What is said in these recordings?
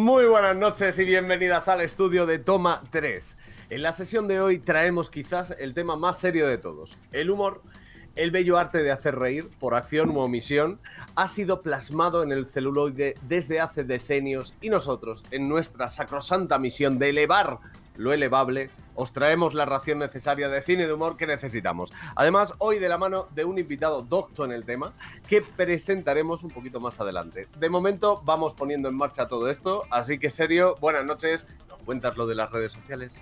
Muy buenas noches y bienvenidas al estudio de Toma 3. En la sesión de hoy traemos quizás el tema más serio de todos, el humor. El bello arte de hacer reír, por acción u omisión, ha sido plasmado en el celuloide desde hace decenios y nosotros, en nuestra sacrosanta misión de elevar lo elevable, os traemos la ración necesaria de cine de humor que necesitamos. Además, hoy de la mano de un invitado docto en el tema que presentaremos un poquito más adelante. De momento vamos poniendo en marcha todo esto, así que serio, buenas noches. ¿Nos cuentas lo de las redes sociales?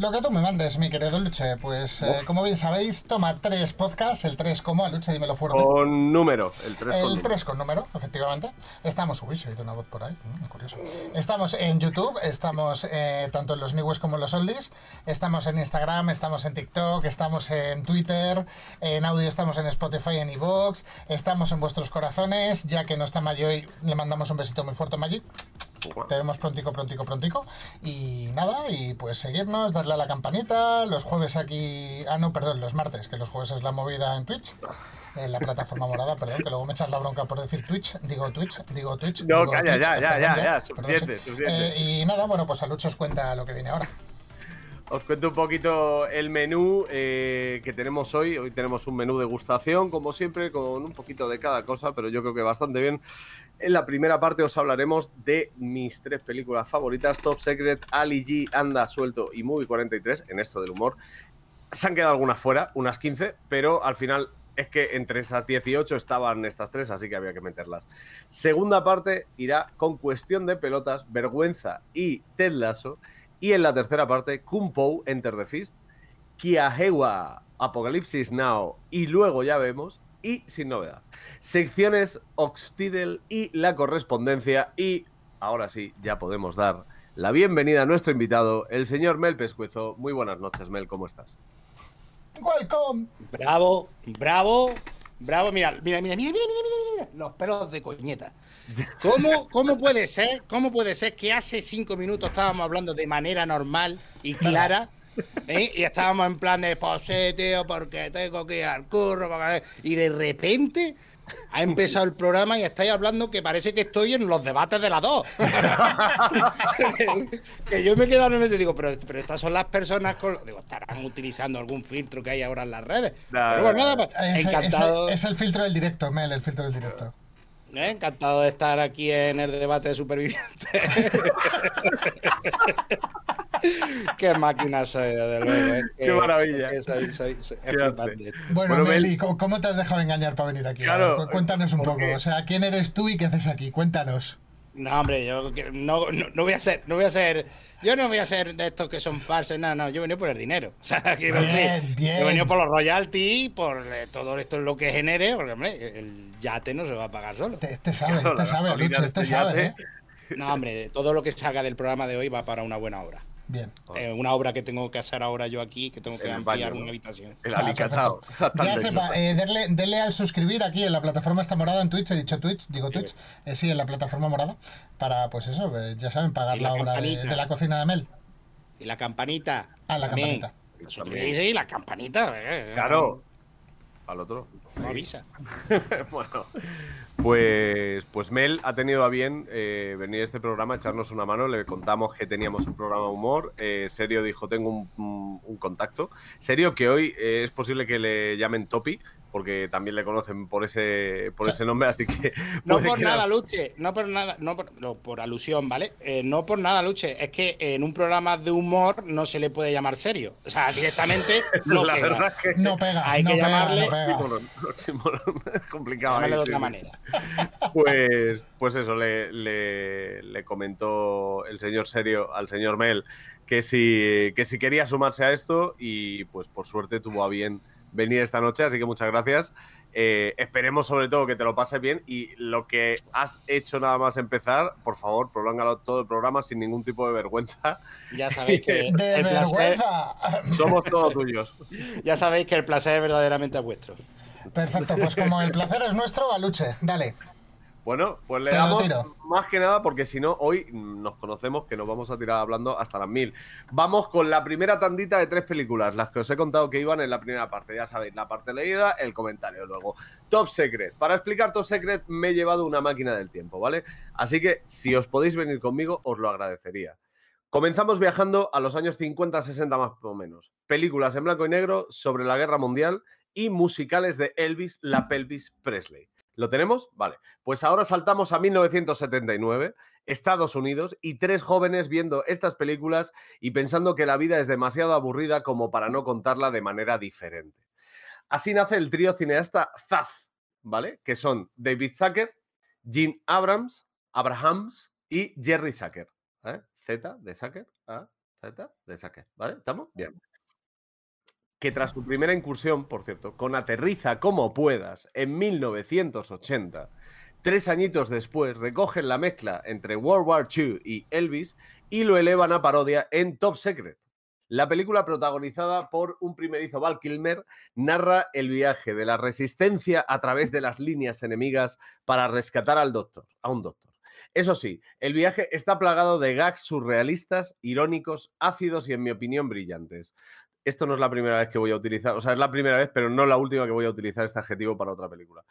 Lo que tú me mandes, mi querido Luche, pues eh, como bien sabéis, toma tres podcasts, el 3 como, Luche, dímelo fuerte. Con número, el 3 con El número. 3 con número, efectivamente. Estamos, uy, se ha oído una voz por ahí, mm, curioso. Estamos en YouTube, estamos eh, tanto en los News como en los Oldies, estamos en Instagram, estamos en TikTok, estamos en Twitter, en audio estamos en Spotify, en iVoox, estamos en vuestros corazones, ya que no está Maggi hoy, le mandamos un besito muy fuerte a Maggi. Te vemos prontico, prontico, prontico. Y nada, y pues seguirnos, darle a la campanita. Los jueves aquí. Ah, no, perdón, los martes, que los jueves es la movida en Twitch. En la plataforma morada, perdón, que luego me echas la bronca por decir Twitch. Digo Twitch, digo Twitch. No, digo calla, Twitch, ya, ya, perdón, ya, ya, perdón, suficiente, suficiente. Eh, y nada, bueno, pues a Lucho os cuenta lo que viene ahora. Os cuento un poquito el menú eh, que tenemos hoy. Hoy tenemos un menú degustación, como siempre, con un poquito de cada cosa, pero yo creo que bastante bien. En la primera parte os hablaremos de mis tres películas favoritas: Top Secret, Ali G, Anda Suelto y Movie 43, en esto del humor. Se han quedado algunas fuera, unas 15, pero al final es que entre esas 18 estaban estas tres, así que había que meterlas. Segunda parte irá con cuestión de pelotas, vergüenza y Ted Lasso. Y en la tercera parte, Kung Po, Enter the Fist, Kiahewa, Apocalipsis Now y luego ya vemos, y sin novedad. Secciones Oxtidel y la correspondencia y ahora sí, ya podemos dar la bienvenida a nuestro invitado, el señor Mel Pescuezo. Muy buenas noches, Mel, ¿cómo estás? ¡Welcome! Bravo, bravo, bravo. Mira, mira, mira, mira, mira, mira, mira, mira, los pelos de coñeta. ¿Cómo, ¿Cómo puede ser? ¿Cómo puede ser que hace cinco minutos estábamos hablando de manera normal y clara? ¿eh? Y estábamos en plan de, pues sí, tío, porque tengo que ir al curro. porque-". Y de repente ha empezado el programa y estáis hablando que parece que estoy en los debates de las dos. que yo me he quedado en eso y digo, pero, pero estas son las personas con. Digo, estarán utilizando algún filtro que hay ahora en las redes. Pero bueno, nada, pues, Es, encantado. es- es el filtro del directo, Mel, el filtro del directo. ¿eh? Encantado de estar aquí en el debate de supervivientes. Qué máquina soy, desde luego. es que- Qué maravilla. es que soy- soy- soy- es Qué flipante. arte. Bueno, Bueno, Mel, Mel- ¿y cómo, te has dejado engañar para venir aquí? Claro, cu- cuéntanos un porque- poco. O sea, ¿quién eres tú y qué haces aquí? Cuéntanos. No, hombre, yo no, no, no voy a ser, no voy a ser, yo no voy a ser de estos que son falsos, no, no, yo he venido por el dinero. O sea, quiero Bien, decir, bien. yo he venido por los royalties, por eh, todo esto es lo que genere, porque hombre, el yate no se va a pagar solo. Este, este sabe, Claro, este sabe, Lucho, de este este sabe. ¿eh? No, hombre, todo lo que salga del programa de hoy va para una buena obra. Bien. Eh, una obra que tengo que hacer ahora yo aquí, que tengo que el ampliar baño, ¿no? una habitación. El Ah, alicatado. Bastante Ya sepa, eh, denle, denle al suscribir aquí en la plataforma esta morada en Twitch, he dicho Twitch, digo Twitch, eh, sí, en la plataforma morada, para, pues eso, eh, ya saben, pagar la, la obra de, la cocina de Mel. Y la campanita. Ah, la también. campanita. Suscribirse y la campanita. eh, Claro. Al otro. No avisa. bueno, pues, pues Mel ha tenido a bien eh, venir a este programa, echarnos una mano. Le contamos que teníamos un programa humor. Eh, Serio dijo: Tengo un contacto. Serio, que hoy eh, es posible que le llamen Topi, porque también le conocen por ese, por ese nombre. Así que. No por nada, Luche, no por nada, no por, no, por alusión, ¿vale? Eh, no por nada, Luche, es que en un programa de humor no se le puede llamar serio. O sea, directamente no la pega. verdad es que. No pega, Hay no que pega, llamarle-. Es complicado. De sí, otra sí. manera. Pues, pues eso, le, le- le comentó el señor Serio al señor Mel que si, que si quería sumarse a esto y pues por suerte tuvo a bien venir esta noche, así que muchas gracias. Eh, esperemos sobre todo que te lo pases bien y lo que has hecho nada más empezar, por favor, prolóngalo todo el programa sin ningún tipo de vergüenza. Ya sabéis que ¡De el placer, vergüenza! Somos todos tuyos. ya sabéis que el placer verdaderamente es vuestro. Perfecto, pues como el placer es nuestro, Aluche, dale. Bueno, pues le damos más que nada porque si no, hoy nos conocemos que nos vamos a tirar hablando hasta las mil. Vamos con la primera tandita de tres películas, las que os he contado que iban en la primera parte. Ya sabéis, la parte leída, el comentario luego. Top Secret. Para explicar Top Secret me he llevado una máquina del tiempo, ¿vale? Así que si os podéis venir conmigo, os lo agradecería. Comenzamos viajando a los años 50-60 más o menos. Películas en blanco y negro sobre la guerra mundial y musicales de Elvis, la Pelvis Presley. ¿Lo tenemos? Vale. Pues ahora saltamos a 1979, Estados Unidos, y tres jóvenes viendo estas películas y pensando que la vida es demasiado aburrida como para no contarla de manera diferente. Así nace el trío cineasta Zaz, ¿vale? Que son David Zucker, Jim Abrams, Abrahams y Jerry Zucker. ¿eh? Z de Zucker, A, Z de Zucker, ¿vale? ¿Estamos? Bien que tras su primera incursión, por cierto, con Aterriza como puedas en 1980, tres añitos después recogen la mezcla entre World War II y Elvis y lo elevan a parodia en Top Secret. La película protagonizada por un primerizo Val Kilmer narra el viaje de la resistencia a través de las líneas enemigas para rescatar al doctor, a un doctor. Eso sí, el viaje está plagado de gags surrealistas, irónicos, ácidos y en mi opinión brillantes esto no es la primera vez que voy a utilizar, o sea, es la primera vez, pero no la última que voy a utilizar este adjetivo para otra película.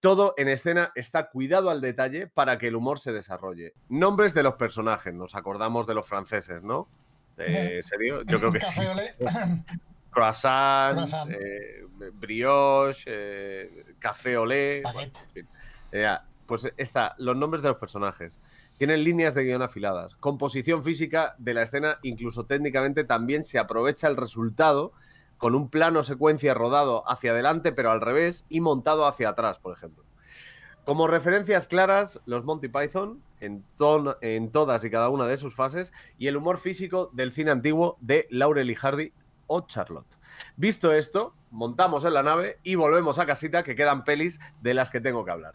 Todo en escena está cuidado al detalle para que el humor se desarrolle. Nombres de los personajes, nos acordamos de los franceses, ¿no? ¿En serio? Yo creo que sí. Croissant, Croissant. eh, brioche, eh, café olé. bueno, Baguette. en fin. Eh, pues está, los nombres de los personajes. Tienen líneas de guion afiladas. Composición física de la escena, incluso técnicamente, también se aprovecha el resultado con un plano secuencia rodado hacia adelante, pero al revés, y montado hacia atrás, por ejemplo. Como referencias claras, los Monty Python en, en todas y cada una de sus fases y el humor físico del cine antiguo de Laurel y Hardy o Charlotte. Visto esto, montamos en la nave y volvemos a casita que quedan pelis de las que tengo que hablar.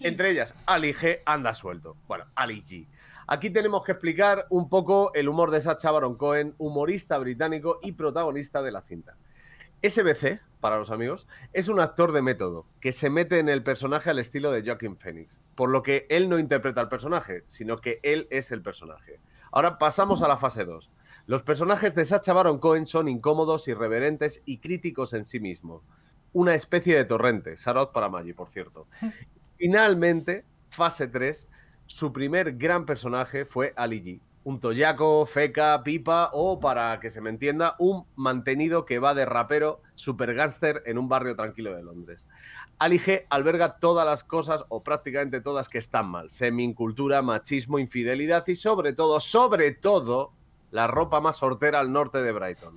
Entre ellas, Ali G anda suelto. Bueno, Ali G. Aquí tenemos que explicar un poco el humor de Sacha Baron Cohen, humorista británico y protagonista de la cinta. SBC, para los amigos, es un actor de método que se mete en el personaje al estilo de Joaquin Phoenix, por lo que él no interpreta al personaje, sino que él es el personaje. Ahora pasamos a la fase 2. Los personajes de Sacha Baron Cohen son incómodos, irreverentes y críticos en sí mismos. Una especie de torrente, Sarot para Maggi, por cierto. Finalmente, fase 3, su primer gran personaje fue Ali G. Un toyaco, feca, pipa o, para que se me entienda, un mantenido que va de rapero super gángster en un barrio tranquilo de Londres. Ali G alberga todas las cosas, o prácticamente todas, que están mal. Semincultura, machismo, infidelidad y sobre todo, sobre todo, la ropa más sortera al norte de Brighton.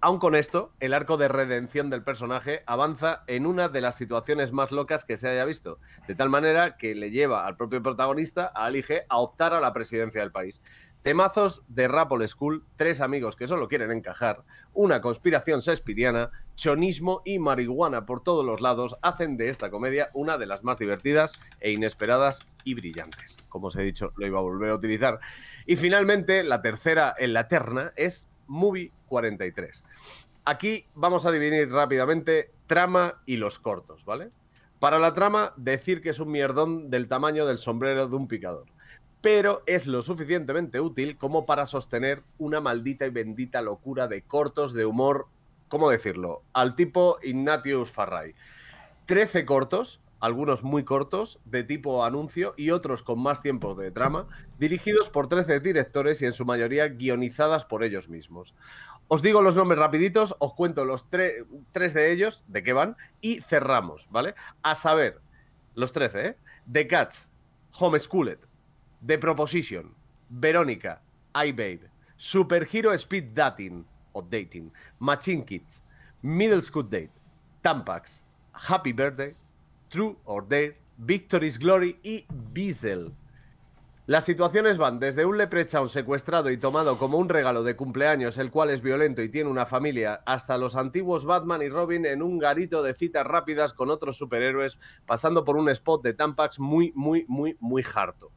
Aun con esto, el arco de redención del personaje avanza en una de las situaciones más locas que se haya visto, de tal manera que le lleva al propio protagonista, a Ali G, a optar a la presidencia del país. Temazos de Rap Old School, tres amigos que solo quieren encajar, una conspiración shakespeariana, chonismo y marihuana por todos los lados hacen de esta comedia una de las más divertidas e inesperadas y brillantes. Como os he dicho, lo iba a volver a utilizar. Y finalmente, la tercera en la terna es Movie 43. Aquí vamos a dividir rápidamente trama y los cortos, ¿vale? Para la trama, decir que es un mierdón del tamaño del sombrero de un picador. Pero es lo suficientemente útil como para sostener una maldita y bendita locura de cortos de humor, ¿cómo decirlo? Al tipo Ignatius Farray. 13 cortos, algunos muy cortos, de tipo anuncio y otros con más tiempo de trama, dirigidos por 13 directores y en su mayoría guionizadas por ellos mismos. Os digo los nombres rapiditos, os cuento los tre- tres de ellos, de qué van, y cerramos, ¿vale? A saber, los 13, ¿eh? The Cats, Homeschooled, The Proposition, Verónica, iBabe, Superhero Speed Dating o Dating, Machine Kids, Middle School Date, Tampax, Happy Birthday, True or Dare, Victory's Glory y Beazle. Las situaciones van desde un leprechaun secuestrado y tomado como un regalo de cumpleaños, el cual es violento y tiene una familia, hasta los antiguos Batman y Robin en un garito de citas rápidas con otros superhéroes, pasando por un spot de Tampax muy, muy, muy, muy harto.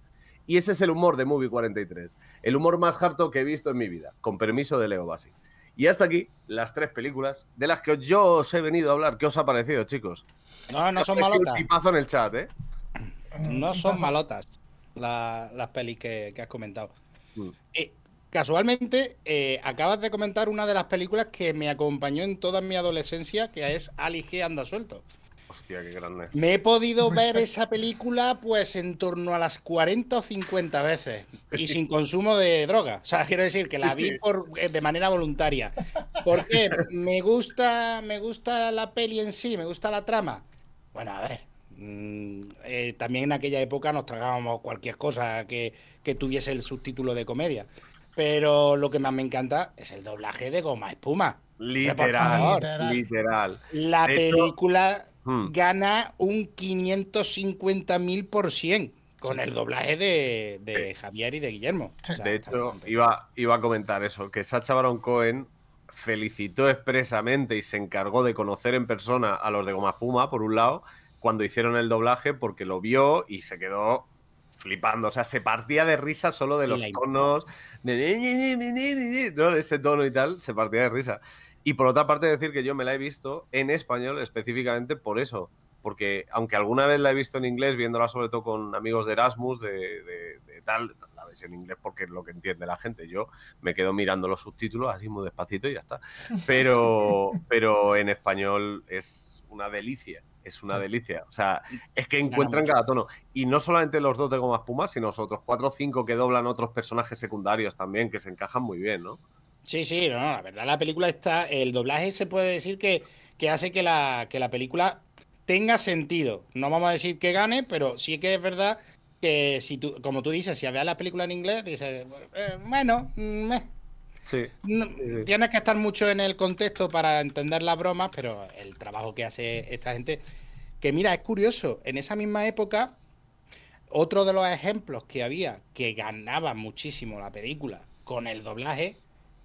Y ese es el humor de Movie 43. El humor más harto que he visto en mi vida, con permiso de Leo Bassi. Y hasta aquí las tres películas de las que yo os he venido a hablar. ¿Qué os ha parecido, chicos? No, no son malotas. Un en el chat, ¿eh? No son malotas la- las pelis que, que has comentado. Mm. Eh, casualmente, eh, acabas de comentar una de las películas que me acompañó en toda mi adolescencia, que es Ali G anda suelto. Hostia, qué grande. Me he podido ver esa película pues en torno a las 40 o 50 veces y sin consumo de droga. O sea, quiero decir que la vi por, eh, de manera voluntaria. Porque me gusta, me gusta la peli en sí, me gusta la trama. Bueno, a ver. mm, eh, también en aquella época nos tragábamos cualquier cosa que, que tuviese el subtítulo de comedia. Pero lo que más me encanta es el doblaje de Goma Espuma. Literal, favor. literal. La De hecho- película Hmm. gana un 550 mil por cien con el doblaje de, de Javier y de Guillermo. Sí. O sea, De hecho, iba, iba a comentar eso, que Sacha Baron Cohen felicitó expresamente y se encargó de conocer en persona a los de Goma Puma, por un lado, cuando hicieron el doblaje, porque lo vio y se quedó flipando. O sea, se partía de risa solo de los tonos, de, ¿no? de ese tono y tal, se partía de risa. Y por otra parte, decir que yo me la he visto en español específicamente por eso. Porque aunque alguna vez la he visto en inglés, viéndola sobre todo con amigos de Erasmus, de, de- de tal, la ves en inglés porque es lo que entiende la gente. Yo me quedo mirando los subtítulos así muy despacito y ya está. Pero, pero en español es una delicia. Es una delicia. O sea, es que encuentran cada tono. Y no solamente los dos de Goma Espuma, sino los otros cuatro o cinco que doblan otros personajes secundarios también, que se encajan muy bien, ¿no? Sí, sí, no, no, la verdad, la película está. El doblaje se puede decir que, que hace que la, que la película tenga sentido. No vamos a decir que gane, pero sí que es verdad que si tú, como tú dices, si ves la película en inglés, dices, eh, bueno, mm, meh. Sí. No, sí. Tienes que estar mucho en el contexto para entender las bromas, pero el trabajo que hace esta gente. Que mira, es curioso, en esa misma época, otro de los ejemplos que había que ganaba muchísimo la película con el doblaje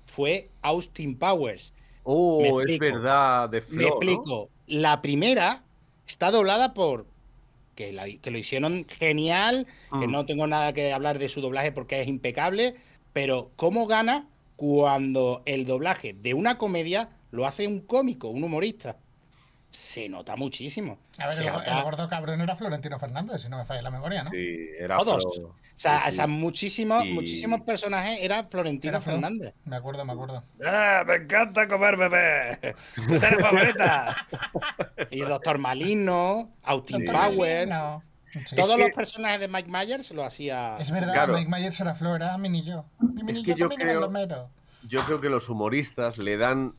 fue Austin Powers. Oh, es verdad, de Flo, Me ¿no? explico. La primera está doblada por. Que, la- que lo hicieron genial, que Mm. no tengo nada que hablar de su doblaje porque es impecable, pero ¿cómo gana cuando el doblaje de una comedia lo hace un cómico, un humorista? Se nota muchísimo. A ver, el, nota- el gordo cabrón era Florentino Fernández, si no me falla la memoria, ¿no? Sí, era Todos. Flo. O sea, Sí, o sea, sí. muchísimos, Y- muchísimos personajes era Florentino Era. Fernández. Me acuerdo, me acuerdo. ¡Ah, me encanta comer bebé! ¡Esta es mi favorita! y Doctor Malino, Austin Sí. Power. No. Sí. Todos que- los personajes de Mike Myers lo hacía. Es verdad, Claro. Mike Myers era Flo, era Mini yo. Mi Mini que yo creo-. Yo creo que los humoristas le dan.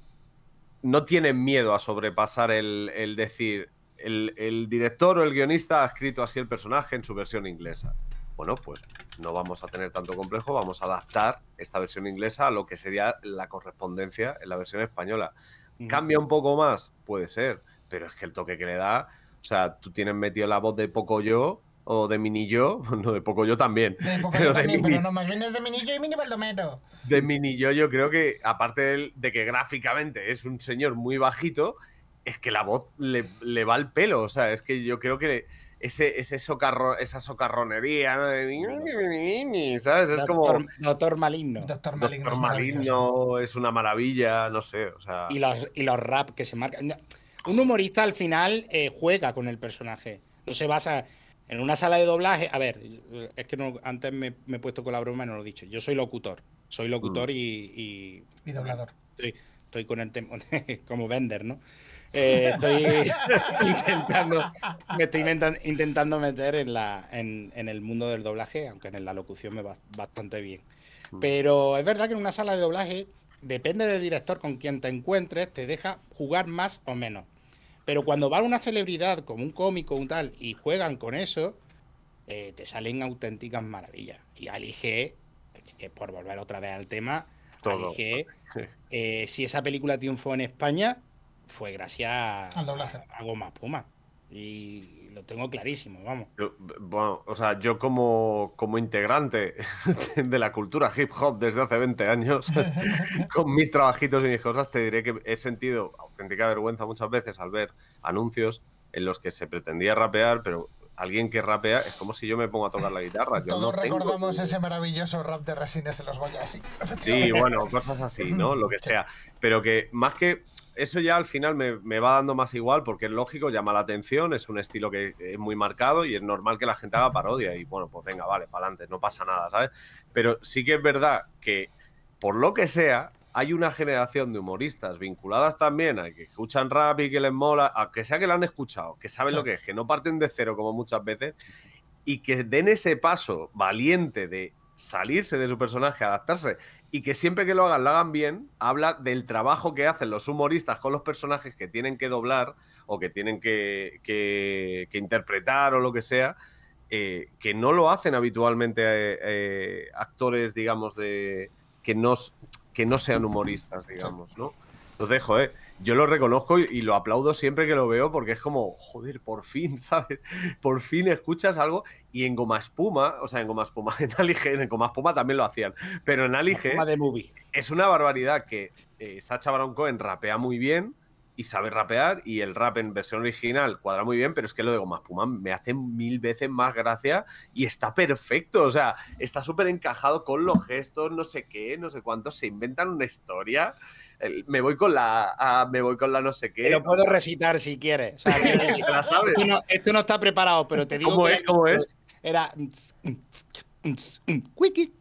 No tienen miedo a sobrepasar el, el decir. El, el director o el guionista ha escrito así el personaje en su versión inglesa. Bueno, pues no vamos a tener tanto complejo, vamos a adaptar esta versión inglesa a lo que sería la correspondencia en la versión española. ¿Cambia un poco más? Puede ser, pero es que el toque que le da, o sea, tú tienes metido la voz de Poco Yo o de Mini Yo, no de Poco Yo también, De pero yo de también, Mini, pero no, más bien es de Mini yo y Mini Baldomero. De Mini Yo yo creo que, aparte de que gráficamente es un señor muy bajito, es que la voz le, le va al pelo, o sea, es que yo creo que ese, ese socarro, esa socarronería, ¿no? De- ¿sabes? Es como... Doctor, Doctor Maligno. Doctor Maligno. Doctor. Maligno es una maravilla, no sé, o sea... Y los, y los rap que se marcan. Un humorista al final eh, juega con el personaje. No se basa en una sala de doblaje. A ver, es que no- antes me, me he puesto con la broma y no lo he dicho. Yo soy locutor. Soy locutor y, y Y doblador. estoy, estoy con el tema como vender, ¿no? Eh, estoy intentando, me estoy intentando meter en, la, en, en el mundo del doblaje, aunque en la locución me va bastante bien. Pero es verdad que en una sala de doblaje, depende del director con quien te encuentres, te deja jugar más o menos. Pero cuando va una celebridad como un cómico, un tal, y juegan con eso, eh, te salen auténticas maravillas. Y Ali G, que por volver otra vez al tema, Todo. G, eh, si esa película triunfó en España, fue gracias a, Al doblaje. a Goma Puma. Y lo tengo clarísimo, vamos. Yo- bueno, o sea, yo como, como integrante de la cultura hip hop desde hace 20 años, con mis trabajitos y mis cosas, te diré que he sentido auténtica vergüenza muchas veces al ver anuncios en los que se pretendía rapear, pero alguien que rapea es como si yo me pongo a tocar la guitarra. Yo Todos no tengo- recordamos ese maravilloso rap de Resines en los Goya, sí. Sí, bueno, cosas así, ¿no? Lo que sea. Pero que más que eso ya al final me, me, va dando más igual porque es lógico, llama la atención, es un estilo que es muy marcado y es normal que la gente haga parodia y bueno, pues venga, vale, para adelante, no pasa nada, ¿sabes? Pero sí que es verdad que por lo que sea, hay una generación de humoristas vinculadas también a que escuchan rap y que les mola, aunque sea que lo han escuchado, que saben lo que es, que no parten de cero como muchas veces, y que den ese paso valiente de salirse de su personaje, adaptarse, y que siempre que lo hagan, lo hagan bien, habla del trabajo que hacen los humoristas con los personajes que tienen que doblar o que tienen que, que, interpretar o lo que sea, eh, que no lo hacen habitualmente eh, eh, actores, digamos, de que nos que no sean humoristas, digamos, ¿no? Entonces, joder, yo lo reconozco y, lo aplaudo siempre que lo veo porque es como, joder, por fin, ¿sabes? Por fin escuchas algo y en Goma Espuma, o sea, en Goma Espuma, en Alige, en Goma Espuma también lo hacían, pero en Alige es una barbaridad que eh, Sacha Baron Cohen rapea muy bien, y sabe rapear y el rap en versión original cuadra muy bien, pero es que lo de Goma Puma me hace mil veces más gracia y está perfecto, o sea, está súper encajado con los gestos, no sé qué, no sé cuánto, se inventan una historia. me voy con la me voy con la no sé qué. lo puedo recitar si quieres. Esto, no, está preparado, pero te digo ¿Cómo es? ¿Cómo es? Era wiki,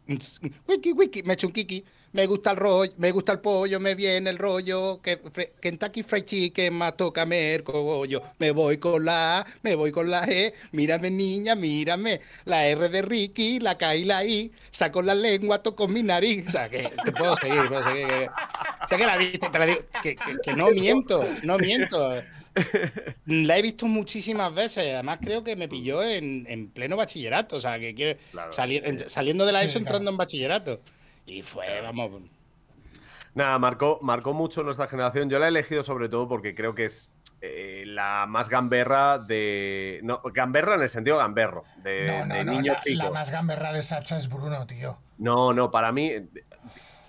wiki, wiki, me he hecho un kiki me gusta el rollo, me gusta el pollo, me viene el rollo, que Kentucky Fried Chicken más toca el cogollo, me voy con la A, me voy con la E, mírame niña, mírame, la R de Ricky, la K y la I, saco la lengua, toco mi nariz, o sea, que te puedo seguir, puedo seguir, que, o sea, que la viste, te la digo, que, que, no miento, no miento. La he visto muchísimas veces. Además, creo que me pilló en, en pleno bachillerato. O sea, que quiere salir, saliendo de la ESO entrando en bachillerato. Y fue, vamos. Nada, marcó, marcó mucho nuestra generación. Yo la he elegido sobre todo porque creo que es eh, la más gamberra de. No, gamberra en el sentido gamberro, de, niño la, La más gamberra de Sacha es Bruno, tío. No, no, para mí.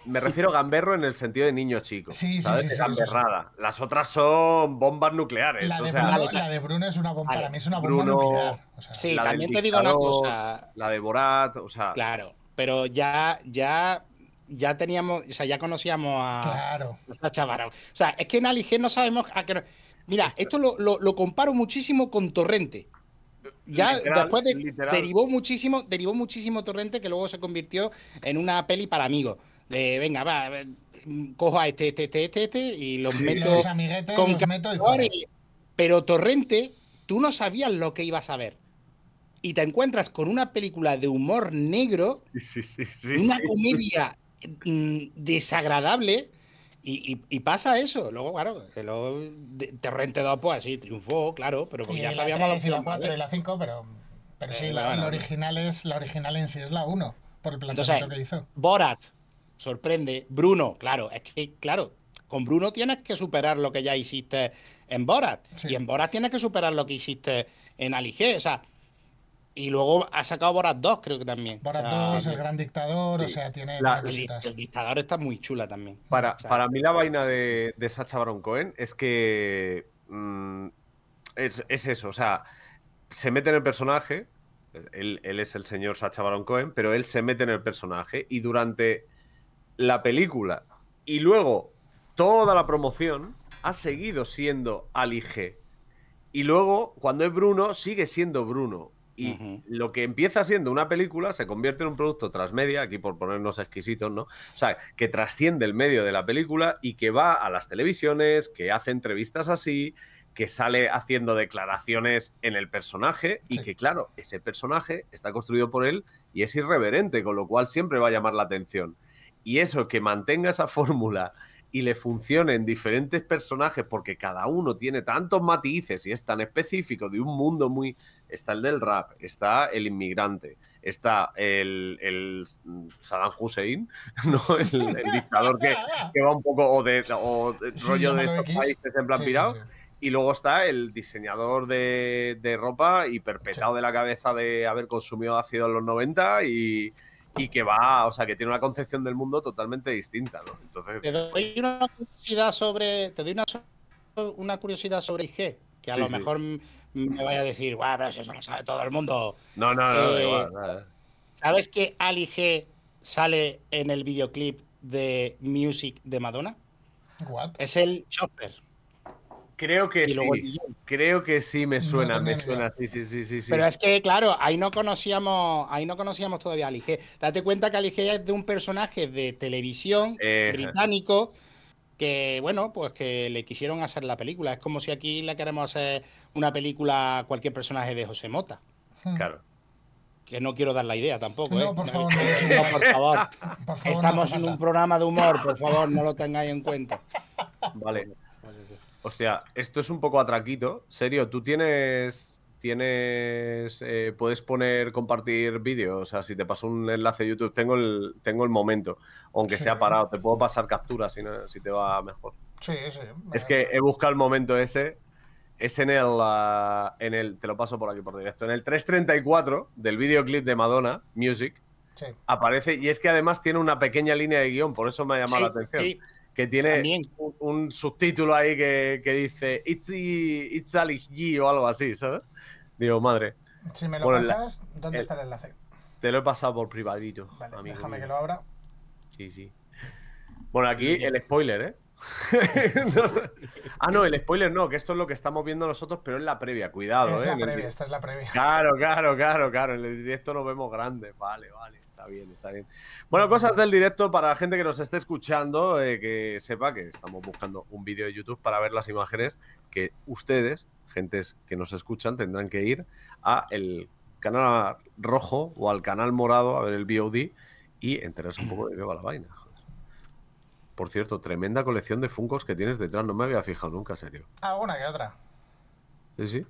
Me refiero a gamberro en el sentido de niño chico. Sí, sí, sí, Gamberrada. Las otras son bombas nucleares. La de, Bruno, es una bomba. Para mí es una bomba nuclear. sí, también te digo una cosa. La de Borat, o sea. Claro pero ya, ya, ya teníamos, o sea, ya conocíamos a, claro. Sacha Baron. O sea, es que en Alige no sabemos a qué. Mira, esto lo, lo, comparo muchísimo con Torrente. Ya después derivó muchísimo, derivó muchísimo Torrente que luego se convirtió en una peli para amigos. De venga, va, cojo a este, este, este, este, este y los meto con los meto y Pero Torrente, tú no sabías lo que ibas a ver y te encuentras con una película de humor negro, una comedia mm, desagradable. Y, pasa eso. Luego, claro, luego Terrente 2, pues así, triunfó, claro, pero como ya sabíamos la, la 4 y la 5, pero, pero sí, eh, la, original es, la original en sí es la 1, por el planteamiento que hizo. Borat, sorprende. Bruno, claro, es que, claro, con Bruno tienes que superar lo que ya hiciste en Borat. Y en Borat tienes que superar lo que hiciste en Alige. O sea, y luego ha sacado Borat 2, creo que también. Borat 2, El Gran Dictador, o sea, tiene. el, Dictador está muy chula también. Para, para mí, la vaina de, de Sacha Baron Cohen es que. Mm, es, eso, o sea, se mete en el personaje. Él, él, es el señor Sacha Baron Cohen, pero él se mete en el personaje y durante la película y luego toda la promoción ha seguido siendo Ali G. Y luego, cuando es Bruno, sigue siendo Bruno. Y lo que empieza siendo una película se convierte en un producto transmedia, aquí por ponernos exquisitos, ¿no? O sea, que trasciende el medio de la película y que va a las televisiones, que hace entrevistas así, que sale haciendo declaraciones en el personaje y que, claro, ese personaje está construido por él y es irreverente, con lo cual siempre va a llamar la atención. Y eso, que mantenga esa fórmula y le funcionen diferentes personajes porque cada uno tiene tantos matices y es tan específico de un mundo muy... Está el del rap, está el inmigrante, está el, Saddam Hussein, ¿no? el, dictador que, va un poco o de, rollo de estos países en plan pirado. y luego está el diseñador de, de ropa y perpetrado de la cabeza de haber consumido ácido en los 90 y y que va, o sea, que tiene una concepción del mundo totalmente distinta, ¿no? Entonces... Te doy una curiosidad sobre, te doy una, una curiosidad sobre IG, que a lo mejor me vaya a decir, guau, pero eso lo sabe todo el mundo. No, no, no, eh, igual, ¿Sabes que Ali G sale en el videoclip de Music de Madonna? What? Es el chofer. Creo que Y sí. Creo que sí me suena, me suena. Sí, sí, sí, sí. sí. Pero es que, claro, ahí no conocíamos, ahí no conocíamos todavía a Alige. Date cuenta que Alige es de un personaje de televisión Eh. británico que, bueno, pues que le quisieron hacer la película. Es como si aquí le queremos hacer una película a cualquier personaje de José Mota. Claro. Que no quiero dar la idea tampoco, ¿eh? No, por favor, no, No, por favor. Por favor, no Estamos en un programa de humor, por favor, no lo tengáis en cuenta. Vale. Hostia, esto es un poco atraquito. Serio, tú tienes. Tienes. eh, puedes poner compartir vídeo. O sea, si te paso un enlace de YouTube, tengo el, tengo el momento. Aunque Sí. sea parado, te puedo pasar capturas si, no- si te va mejor. Sí, sí. Es que he buscado el momento ese. Es en el, ah, en el. Te lo paso por aquí por directo. En el 334 del videoclip de Madonna, Music, Sí. aparece. Y es que además tiene una pequeña línea de guion, por eso me ha llamado Sí, la atención. sí, Que tiene También. un, un subtítulo ahí que, que dice It's, it's Ali G o algo así, ¿sabes? Digo, madre, Si me lo Bueno, pasas, ¿dónde el- está el enlace? te lo he pasado por privadito. Vale, amigo déjame mío. que lo abra. Sí, sí. Bueno, aquí el spoiler, ¿eh? No. Ah, no, el spoiler no, que esto es lo que estamos viendo nosotros, pero es la previa, cuidado, es ¿eh? la el previa, esta es la previa. Claro, claro, claro, claro. En el directo nos vemos grandes. Vale, vale. Está bien, está bien. Bueno, cosas del directo para la gente que nos esté escuchando, eh, que sepa que estamos buscando un vídeo de YouTube para ver las imágenes que ustedes, gentes que nos escuchan, tendrán que ir a el canal rojo o al canal morado a ver el VOD y enterarse un poco de qué va la vaina. joder. Por cierto, tremenda colección de Funcos que tienes detrás. No me había fijado nunca, serio. Ah, una que otra. Sí, sí.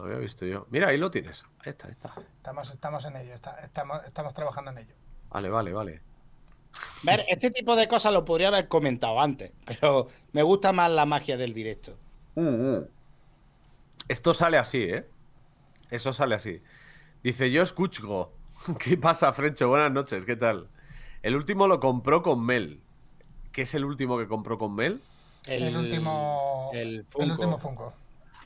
Lo había visto yo. Mira, ahí lo tienes. Ahí está, ahí está. Estamos, estamos en ello, está- estamos, estamos trabajando en ello. Vale, vale, vale. Ver, este tipo de cosas lo podría haber comentado antes, pero me gusta más la magia del directo. Esto sale así, ¿eh? Eso sale así. Dice, yo escucho. ¿Qué pasa, Frencho? Buenas noches, ¿qué tal? El último lo compró con Mel. ¿Qué es el último que compró con Mel? El, último. El el Funko. último Funko.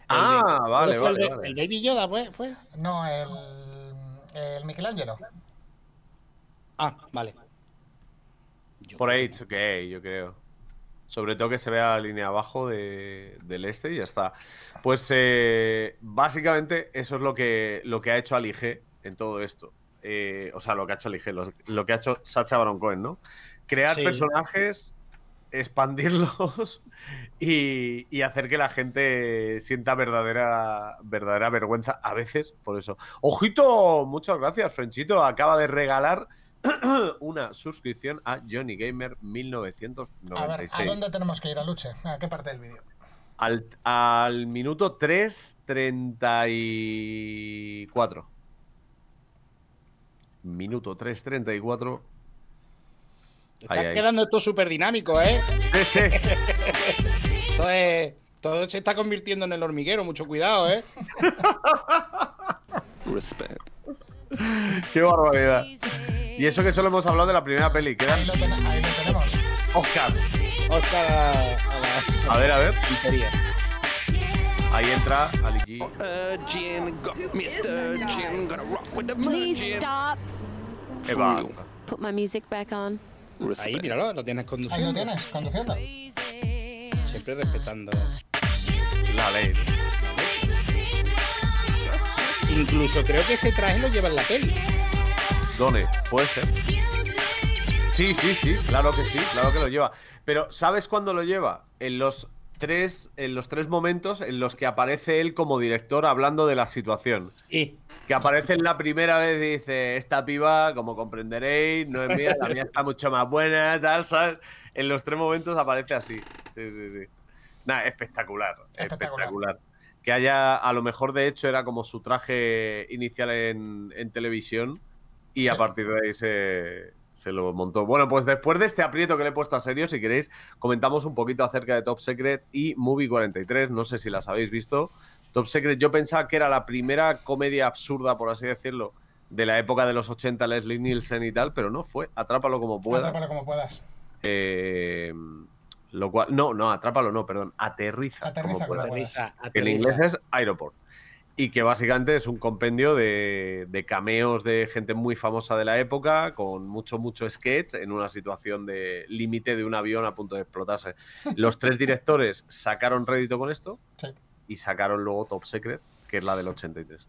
Ah, vale, ¿Fue el vale, vale. El Baby Yoda fue, fue. No, el. El Michelangelo. Ah, vale. Yo Por ahí, ok, yo creo. Sobre todo que se vea la línea abajo de- del este y ya está. Pues eh, básicamente eso es lo que, lo que ha hecho Alige en todo esto. Eh, o sea, lo que ha hecho Alige, lo, lo que ha hecho Sacha Baron Cohen, ¿no? Crear Sí. personajes, expandirlos y, y hacer que la gente sienta verdadera, verdadera vergüenza a veces por eso. Ojito, muchas gracias, Frenchito. Acaba de regalar una suscripción a Johnny Gamer A ver, 1996. ¿a dónde tenemos que ir, a Luche? ¿A qué parte del vídeo? Al, al minuto 3.34. Minuto 3.34. Está Ahí, ahí. quedando esto súper dinámico, ¿eh? Sí, sí. Esto es. Todo se está convirtiendo en el hormiguero, mucho cuidado, ¿eh? Qué barbaridad. Y eso que solo hemos hablado de la primera peli. Quedan Ahí lo, ten- ahí lo tenemos. Oscar. Oscar a, a la A ver, a ver. Ahí entra Ali G. Virgin, got me sturgeon, gonna rock with the Please virgin. stop. Basta. Put my music back on. Ahí, míralo, lo tienes Ahí lo conduciendo. tienes, conduciendo. Siempre respetando. La ley. Incluso creo que ese traje lo lleva en la peli. Done, puede ser. Sí, sí, sí, claro que sí, claro que lo lleva. Pero ¿sabes cuándo lo lleva? En los tres, en los tres momentos en los que aparece él como director hablando de la situación. Sí. Que aparece en la primera vez y dice, esta piba, como comprenderéis, no es mía, la mía está mucho más buena, tal, ¿sabes? En los tres momentos aparece así. Sí, sí, sí. Nada, espectacular, Espectacular. espectacular. Que haya, a lo mejor de hecho era como su traje inicial en, en televisión y a partir de ahí se, se lo montó. Bueno, pues después de este aprieto que le he puesto a serio, si queréis, comentamos un poquito acerca de Top Secret y Movie 43. No sé si las habéis visto. Top Secret, yo pensaba que era la primera comedia absurda, por así decirlo, de la época de los 80, Leslie Nielsen y tal, pero no fue. Atrápalo como pueda. Atrápalo como puedas. Lo cual, no, no, atrápalo, no, perdón, aterriza. Aterriza como Aterriza, en inglés es aeroport. Y que básicamente es un compendio de, de cameos de gente muy famosa de la época, con mucho, mucho sketch en una situación de límite de un avión a punto de explotarse. Los tres directores sacaron rédito con esto Sí. y sacaron luego Top Secret, que es la del 83.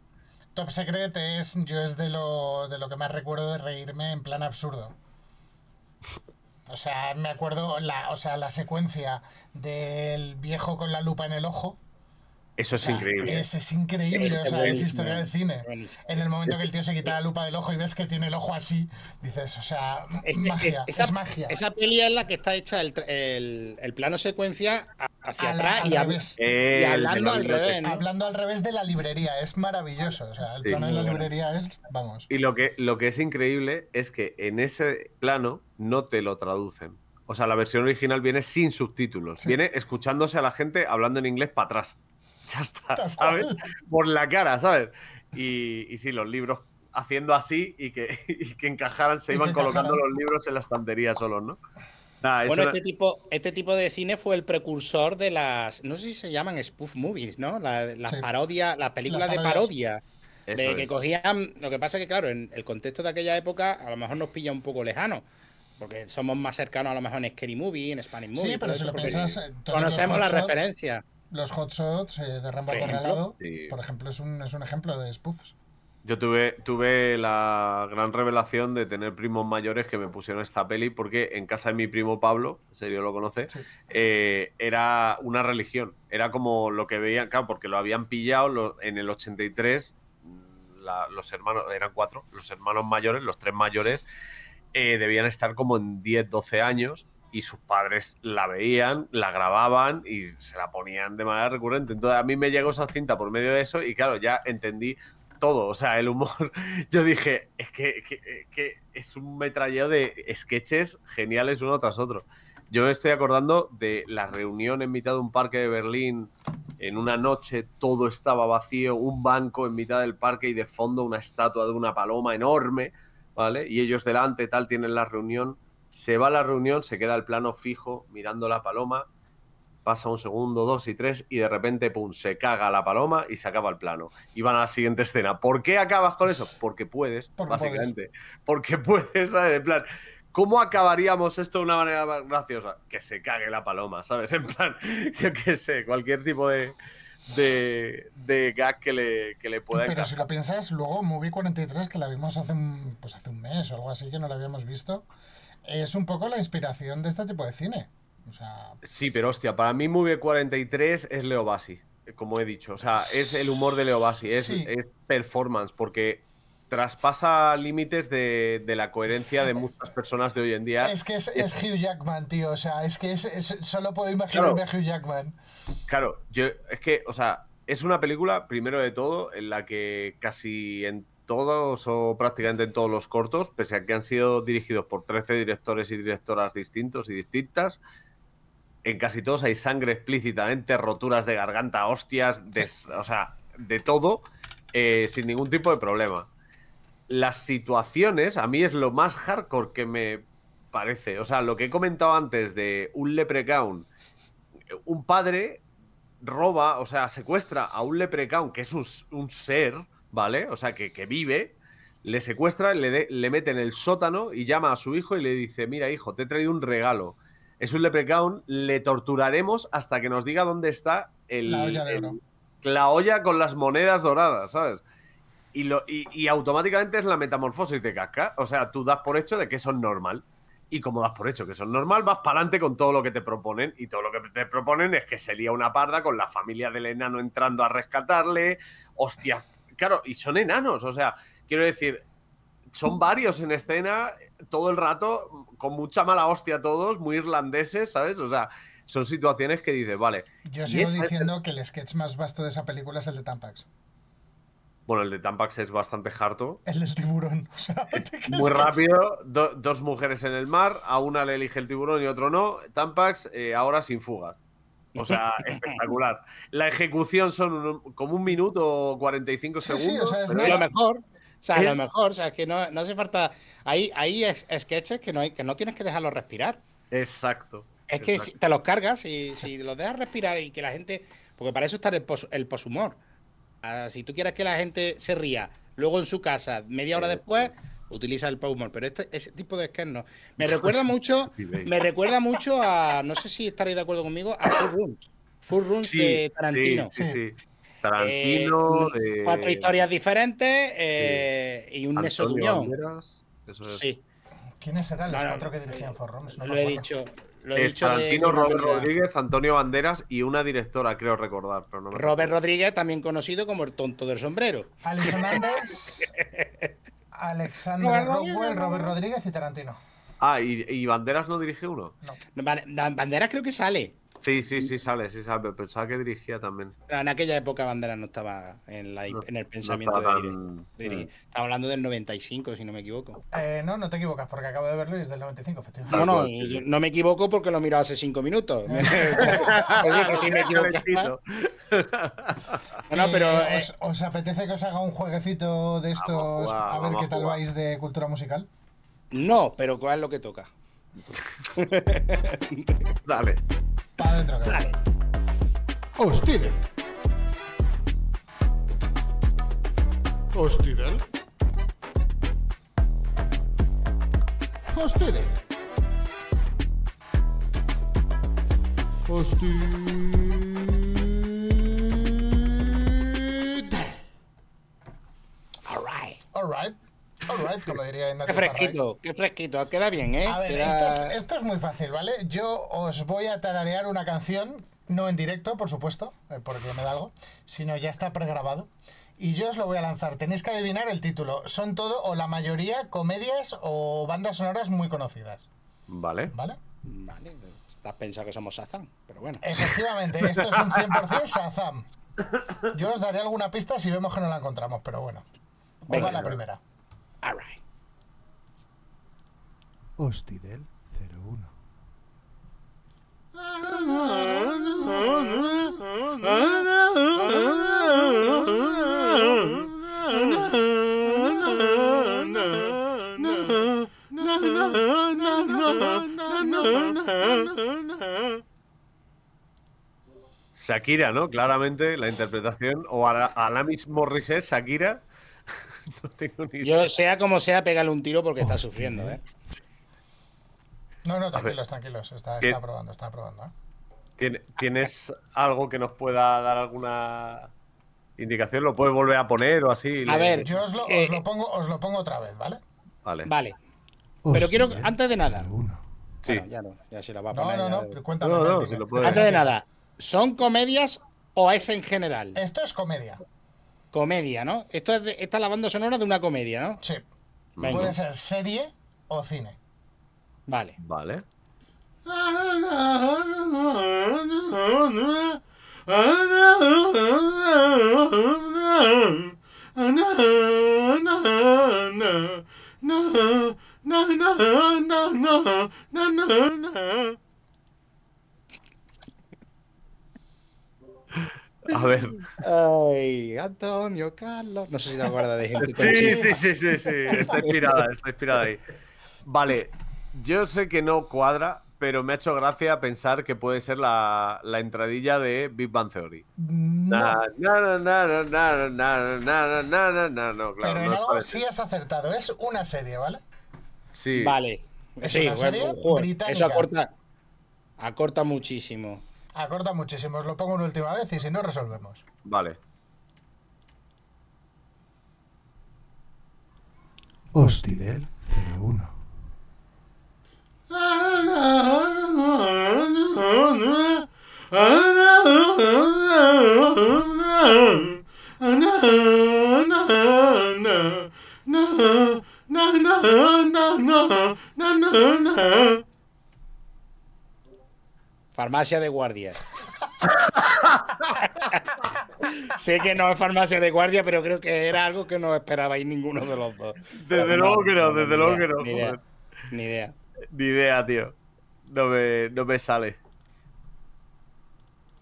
Top Secret es, yo es de lo, de lo que más recuerdo de reírme en plan absurdo. O sea, me acuerdo la, o sea, la secuencia del viejo con la lupa en el ojo. Eso es O sea, increíble. Es, es increíble, Este o sea, es historia del cine. Buenísimo. En el momento que el tío se quita la lupa del ojo y ves que tiene el ojo así, dices, o sea, Este- magia, esa, es magia. esa peli es la que está hecha el, el- el plano secuencia hacia la- atrás al y, revés. y hablando la al revés, ¿no? Hablando al revés de la librería, es maravilloso. O sea, el Sí, plano de la bueno. librería es, vamos. Y lo que, lo que es increíble es que en ese plano no te lo traducen. O sea, la versión original viene sin subtítulos. Sí. Viene escuchándose a la gente hablando en inglés para atrás. Ya está, ¿sabes? Por la cara, ¿sabes? Y, y sí, los libros haciendo así y que, y que encajaran, se iban colocando encajaran. los libros en la estantería solos, ¿no? Eso Bueno, este tipo, este tipo de cine fue el precursor de las, no sé si se llaman spoof movies, ¿no? La- Las Sí. parodias, las películas Las de parodia. eso de que es. cogían, lo que pasa que claro, en el contexto de aquella época a lo mejor nos pilla un poco lejano, porque somos más cercanos a lo mejor en Scary Movie, en Spanish Movie, Sí, pero si eso, lo porque piensas, eh, conocemos los la hot shots- referencia. Los hot shots eh, de Rambo Acorralado, sí. por ejemplo, es un, es un ejemplo de spoofs. Yo tuve, tuve la gran revelación de tener primos mayores que me pusieron esta peli porque en casa de mi primo Pablo, en serio lo conoce, Sí. eh, era una religión. Era como lo que veían, claro, porque lo habían pillado lo- en el 83. mm, la- los hermanos, eran cuatro, los hermanos mayores, los tres mayores, eh, debían estar como en 10, 12 años y sus padres la veían, la grababan y se la ponían de manera recurrente. Entonces a mí me llegó esa cinta por medio de eso y claro, ya entendí todo, o sea, el humor. Yo dije, es que, es un metralleo de sketches geniales uno tras otro. Yo me estoy acordando de la reunión en mitad de un parque de Berlín. En una noche todo estaba vacío, un banco en mitad del parque y de fondo una estatua de una paloma enorme, ¿vale? Y ellos delante, tal, tienen la reunión. Se va a la reunión, se queda el plano fijo mirando la paloma. Pasa un segundo, dos y tres, y de repente, pum, se caga la paloma y se acaba el plano. Y van a la siguiente escena. ¿Por qué acabas con eso? Porque puedes, Porque básicamente. Porque puedes, ¿sabes? En plan, ¿cómo acabaríamos esto de una manera más graciosa? Que se cague la paloma, ¿sabes? En plan, yo qué sé, cualquier tipo de, de, de gag que le, que le pueda Pero encajar. si lo piensas, luego Movie 43, que la vimos hace un, pues hace un mes o algo así, que no la habíamos visto, es un poco la inspiración de este tipo de cine. O sea, Sí, pero hostia, para mí Movie 43 es Leo Bassi, como he dicho. O sea, es el humor de Leo Bassi, es, Sí. es performance, porque traspasa límites de, de la coherencia de muchas personas de hoy en día. es que es, es Hugh Jackman, tío. O sea, es que es, es- solo puedo imaginarme a Hugh Jackman. Claro, yo es que, o sea, es una película, primero de todo, en la que casi en todos o prácticamente en todos los cortos, pese a que han sido dirigidos por 13 directores y directoras distintos y distintas, en casi todos hay sangre explícitamente, roturas de garganta, hostias, o sea, de todo, eh, sin ningún tipo de problema. Las situaciones, a mí es lo más hardcore que me parece. O sea, lo que he comentado antes de un leprechaun, un padre roba, o sea, secuestra a un leprechaun, que es un, un ser, ¿vale? O sea, que, que vive, le secuestra, le, de- le mete en el sótano y llama a su hijo y le dice, mira hijo, te he traído un regalo. Es un leprechaun, le torturaremos hasta que nos diga dónde está el, La olla de el- oro. la olla con las monedas doradas, ¿sabes? Y, lo, y, y automáticamente es la metamorfosis de casca. O sea, tú das por hecho de que eso es normal. Y como das por hecho que es normal, vas para adelante con todo lo que te proponen. Y todo lo que te proponen es que se lía una parda con la familia del enano entrando a rescatarle. Hostia, claro, y son enanos. O sea, quiero decir, son varios en escena todo el rato, con mucha mala hostia todos, muy irlandeses, ¿sabes? O sea, son situaciones que dices, vale. Yo sigo esa- diciendo que el sketch más vasto de esa película es el de Tampax. Bueno, el de Tampax es bastante harto. El del tiburón. O sea, ¿te crees Muy rápido, do- dos mujeres en el mar, a una le elige el tiburón y otro no. Tampax, eh, ahora sin fuga. O sea, espectacular. La ejecución son un- como un minuto o 45 Sí, sí, segundos. o sea, es pero lo mejor, o sea, Es- lo mejor, o sea, que no, no hace falta. Hay, hay es- sketches que no, hay, que no tienes que dejarlos respirar. Exacto. Es que exacto. si te los cargas y si los dejas respirar y que la gente. Porque para eso está el, pos, el poshumor. Si tú quieres que la gente se ría, luego en su casa, media hora después, utiliza el humor. Pero este, ese tipo de sketch no. Me recuerda mucho, me recuerda mucho a, no sé si estaréis de acuerdo conmigo, a Full Rooms. Full Rooms Sí, de Tarantino. Sí, sí, sí. Tarantino. Eh, de- Cuatro historias diferentes eh, y un. Banderas, eso es. Sí, ¿Quiénes eran los No, no, cuatro que dirigían Forrums? No me lo he dicho. Lo he Es dicho de Tarantino, una Robert. Rodríguez, Antonio Banderas y una directora, creo recordar, pero no me Robert Rodríguez, también conocido como el tonto del sombrero. Alison Anders, Alexander Robert Rodríguez, Rockwell, ¿no? Robert Rodríguez y Tarantino. Ah, ¿y, y Banderas no dirige uno? Ban- Banderas creo que sale. Sí, sí, sí sale, sí sale. pero Pensaba que dirigía también. En aquella época Banderas no estaba en, la- No- en el pensamiento estaba de, tan- de dirigir. Estamos hablando del 95, si no me equivoco. Eh, no, no te equivocas, porque acabo de verlo y es del 95, efectivamente. No, no, sí, sí. yo no me equivoco porque lo he mirado hace cinco minutos. Oye, que si me. Calentito. No, pero Eh, eh, ¿os, os apetece que os haga un jueguecito de estos? Vamos a jugar, a ver vamos qué tal vais de cultura musical. no, pero ¿cuál es lo que toca? Dale. Para adentro, oh, cabrón. Oh, oh, All right. All right. Alright, como diría Qué Ignacio fresquito, qué fresquito. Queda bien, ¿eh? A ver, Queda- esto es, esto es muy fácil, ¿vale? Yo os voy a tararear una canción, no en directo, por supuesto, eh, porque me da algo, sino ya está pregrabado. Y yo os lo voy a lanzar. Tenéis que adivinar el título. Son todo, o la mayoría, comedias o bandas sonoras muy conocidas, Vale. ¿vale? Vale, has pensado que somos Sazán, pero bueno. Efectivamente, esto es un 100% Shazam. Yo os daré alguna pista si vemos que no la encontramos, pero bueno. Venga. va la primera. Alright. Shakira, ¿no? Claramente la interpretación. O a, la, a la mismo Morrissey, Shakira. no tengo ni idea. Yo, sea como sea, pégale un tiro porque está sufriendo, ¿eh? No, no, tranquilos, tranquilos. Está, está probando, está probando. ¿eh? ¿Tien- ¿Tienes algo que nos pueda dar alguna indicación? ¿Lo puedes volver a poner o así? A Le- ver, Yo os lo, Eh, os lo pongo, os lo pongo otra vez, ¿vale? Vale. Vale. Pero quiero, Hostidel antes de nada. 01. Sí. Bueno, ya no, ya se la va a No, poner. no, ya. no, cuéntame. No, no, si. Antes de nada, ¿son comedias o es en general? Esto es comedia. Comedia, ¿no? Esto es de- esta es la banda sonora de una comedia, ¿no? Sí. Venga. Puede ser serie o cine. Vale. Vale. A ver. Ay, Antonio Carlos. No sé si te acuerdas de gente Sí, sí, sí, sí, sí. Está inspirada, está inspirada ahí. Vale. Yo sé que no cuadra, pero me ha hecho gracia pensar que puede ser la, la entradilla de Big Bang Theory. No, na, na, na, na, na, na, na, na, no, claro, pero en no algo sí has acertado. Es una serie, ¿vale? Sí. Vale. Es sí, una bueno, serie eso acorta, acorta muchísimo. Acorta muchísimo. Os lo pongo una última vez y si no, resolvemos. Vale. Hostidel 01. Farmacia de guardia. sé que no es farmacia de guardia, pero creo que era algo que no esperabais ninguno de los dos. Desde luego que no, desde luego que no, Ni idea. Ni idea. Ni idea, tío. No me, no me sale.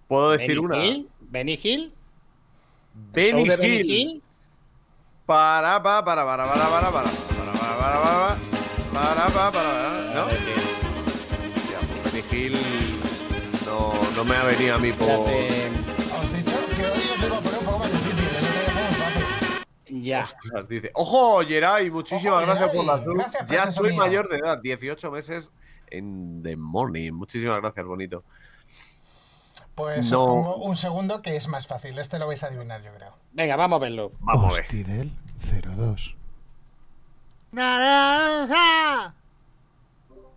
¿Puedo decir Benny una? Hill, Benny Hill. ¿El Benny de Benny Hill. Hill. Para, pa, para, para, para, para, para, para, para, para, para, para, para, para, para, ¿no? Hostia, pues Benny Hill no, no me ha venido a mí por... Espérate. Os he dicho que hoy os lo iba a poner un poco más difícil. El otro Ya. Ostras, dice. ¡Ojo, Geray! Muchísimas Ojo, gracias por Geray, las luz. gracias, Ya precioso soy mío. mayor de edad, 18 meses en The Morning. Muchísimas gracias, bonito. Pues No. os pongo un segundo que es más fácil. Este lo vais a adivinar, yo creo. Venga, vamos a verlo. Vamos a ver. Hostidel 02.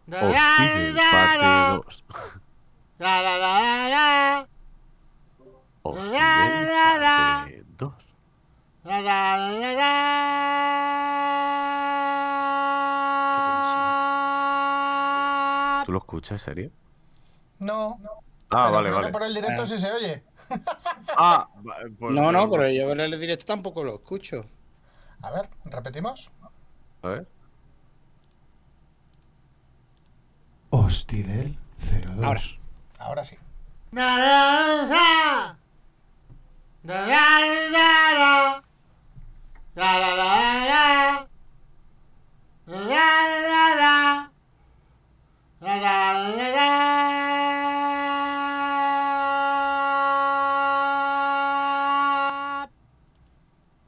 Hostile, parte 2. Hostile, parte 2. ¿Tú lo escuchas, en serio? No. Ah, pero vale, vale. por el directo Ah. sí se oye. Ah, pues- No, no, pero yo en el directo tampoco lo escucho. A ver, repetimos. A ver. Hostidel 02. Ahora. Ahora sí.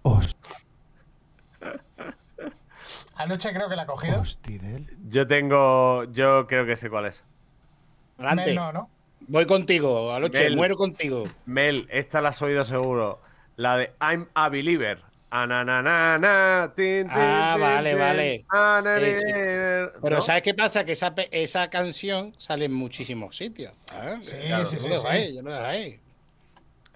Host- Anoche creo que la ha cogido. Hostidel. Yo tengo. Yo creo que sé cuál es. Mel no, ¿no? Voy contigo, Aloche, Mel. muero contigo. Mel, esta la has oído seguro. La de I'm a Believer. Ananana, tin, tin, Ah, tin, vale, tin, vale. Eh, sí. Pero ¿No? ¿sabes qué pasa? Que esa, pe- esa canción sale en muchísimos sitios. Ah, Sí, claro, sí, yo sí, lo dejo sí. ahí, yo lo dejo ahí.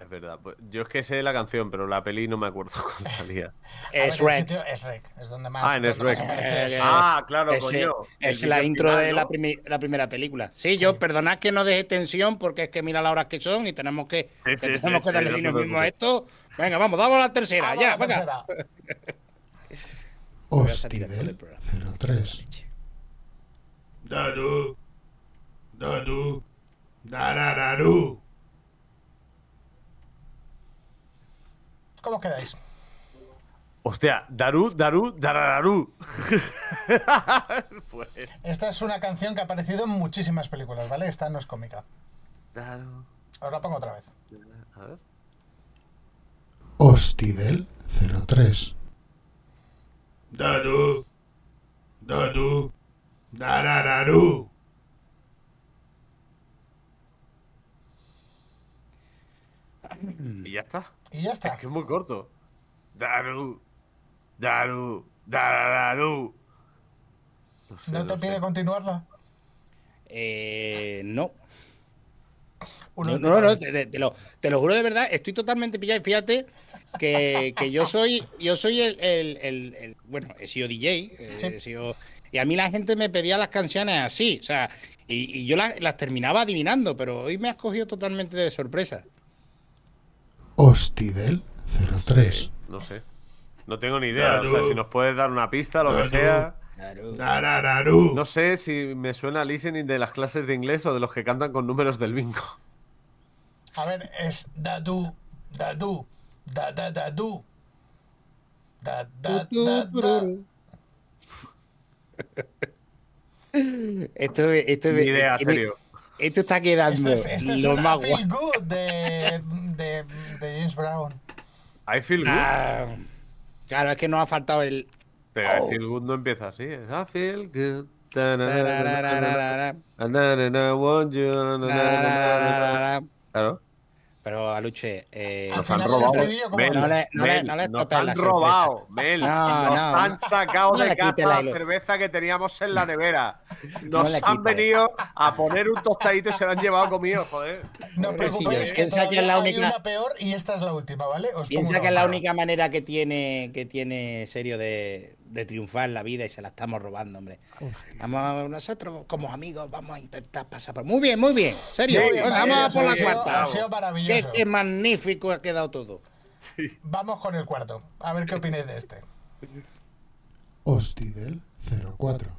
Es verdad. pues, yo es que sé la canción, pero la peli no me acuerdo cuándo salía. A ver, Es el Rec. sitio es Rec. Es donde más. Ah, en donde Shrek. Eh, Ah, claro, Ese- coño. Es la intro final, de ¿no? la, primi- la primera película. Sí, yo, perdonad que no deje tensión porque es que mira las horas que son y tenemos que, Sí, que sí, tenemos sí, que sí, darle te dinamismo a esto. Venga, vamos, damos la tercera, ya, la venga. tercera. voy a salir a todo el Hostidel programa. 03. Dadu. Dadu. Darararu. ¿Cómo quedáis? Hostia, Daru, Daru, Darararu. pues. Esta es una canción que ha aparecido en muchísimas películas, ¿vale? Esta no es cómica. Daru. Os la pongo otra vez. A ver. Hostidel 03. Dadu. Dadu. Darararu. Y ya está. Y ya está. Es que es muy corto. Daru, Daru, Darararu. No, sé, ¿No te sé. pide continuarla? Eh, no. No, no, no, te, te- te lo, te lo juro de verdad, estoy totalmente pillado. Y fíjate que, que yo soy, yo soy el, el- el- el- bueno, he sido DJ, eh, Sí. he sido- y a mí la gente me pedía las canciones así, o sea, y, y yo las, las terminaba adivinando, pero hoy me has cogido totalmente de sorpresa. Hostidel 03. No sé. No tengo ni idea. O sea, si nos puedes dar una pista, lo que sea. Darararu. No sé si me suena listening de las clases de inglés o de los que cantan con números del bingo. A ver, es Dadu, Dadu, Da Da Dadu. Da Da Da Da. Esto, esto, Ni idea, tiene- serio. esto está quedando Esto es, esto es lo más good de, de, de James Brown. I feel good. Ah, claro, es que nos ha faltado el. Pero oh. I feel good no empieza así. Es I feel good. Claro. Pero Aluche, eh, Al Nos han robado. No le- no le- no le nos han robado, Mel. No, nos no, han sacado No de casa la cerveza que teníamos en la nevera. No Nos han venido a poner un tostadito y se lo han llevado conmigo, joder. No os Pobrecillos, preocupéis, que piensa que es la todavía hay única- una peor y esta es la última, ¿vale? Os piensa que es la única manera que tiene, que tiene serio de, de triunfar en la vida y se la estamos robando, hombre. Vamos, nosotros como amigos vamos a intentar pasar por. Muy bien, muy bien. Serio, Venga, vamos a por la cuarta. Ha sido maravilloso. qué magnífico ha quedado todo. Vamos con el cuarto. A ver qué opináis de este. Hostidel 04.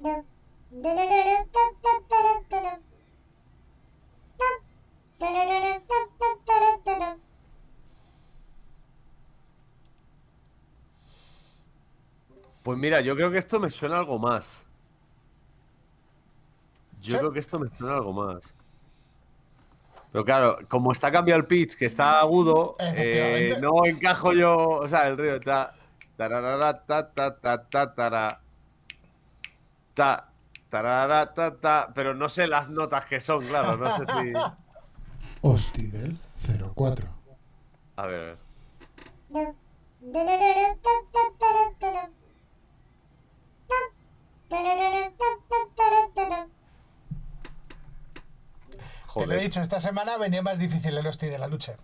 Pues mira, yo creo que esto me suena algo más. Yo ¿Sí? creo que esto me suena algo más. Pero claro, como está cambiado el pitch, que está agudo, eh, no encajo yo. O sea, el río está. tararara, ta, ta, ta, ta, tara. Ta, tarara, ta, ta, pero no sé las notas que son, claro. No sé si. Hostidel 04. A ver, a ver. Te lo he dicho, esta semana venía más difícil el hostia de la lucha.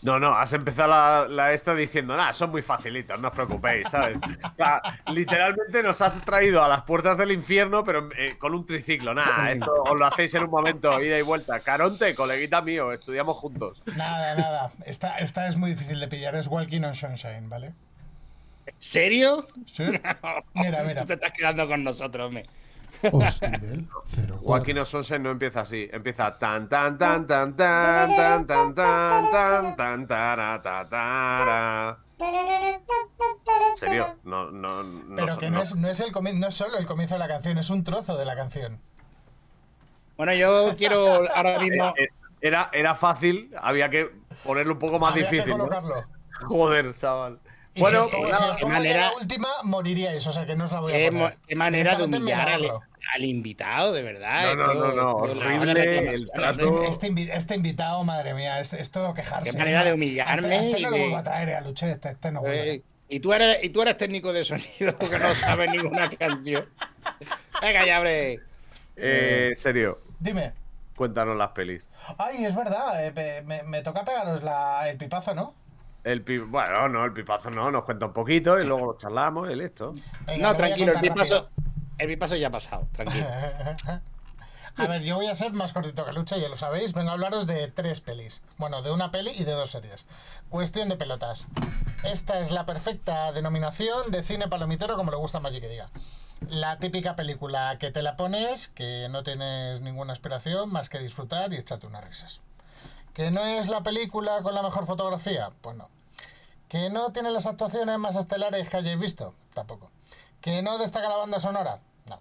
No, no, has empezado la, la esta diciendo, nada, son muy facilitos, no os preocupéis, ¿sabes? O sea, literalmente nos has traído a las puertas del infierno, pero eh, con un triciclo. Nada, esto os lo hacéis en un momento, ida y vuelta. Caronte, coleguita mío, estudiamos juntos. Nada, nada. Esta, esta es muy difícil de pillar. Es Walking on Sunshine, ¿vale? ¿Serio? Sí. Mira, mira. Tú te estás quedando con nosotros, me. Hostidel 04. Joaquín Sonsen no empieza así, empieza tan tan tan tan tan tan tan tan tan tan tara, ta, tara. ¿En serio? No, no, no. Pero que no es, no es el comi- no es solo el comienzo de la canción, es un trozo de la canción. Bueno, yo quiero ahora mismo. Eh, Era, era fácil, había que ponerlo un poco más Había que difícil. ¿no? colocarlo. Joder, chaval. Y Bueno, si os, si pongo manera- la última, moriríais, o sea que no os la voy a Qué, poner. qué manera de humillar al, invitado, de verdad. No, no, no, horrible, el trato- Este, este este invitado, madre mía, es, es todo quejarse. Qué manera de humillarme Este, este y no lo vuelvo a traer, eh, a Luche, este, este no vuelve. Eh, y, tú eres, y tú eres técnico de sonido que no sabes ninguna canción. Venga, ya, hombre. eh, serio, Dime. cuéntanos las pelis. Ay, es verdad, eh, me toca pegaros la, el pipazo, ¿no? El pi- bueno, no, el pipazo no, nos cuenta un poquito y luego lo charlamos, el esto. Venga, No, tranquilo, el pipazo, el pipazo ya ha pasado, tranquilo. A ver, yo voy a ser más cortito que Lucha, ya lo sabéis. Vengo a hablaros de tres pelis. Bueno, de una peli y de dos series. Cuestión de pelotas. Esta es la perfecta denominación de cine palomitero, como le gusta a Magic que diga. La típica película que te la pones, que no tienes ninguna aspiración más que disfrutar y echarte unas risas. ¿Que no es la película con la mejor fotografía? Pues no. ¿Que no tiene las actuaciones más estelares que hayáis visto? Tampoco. ¿Que no destaca la banda sonora? No.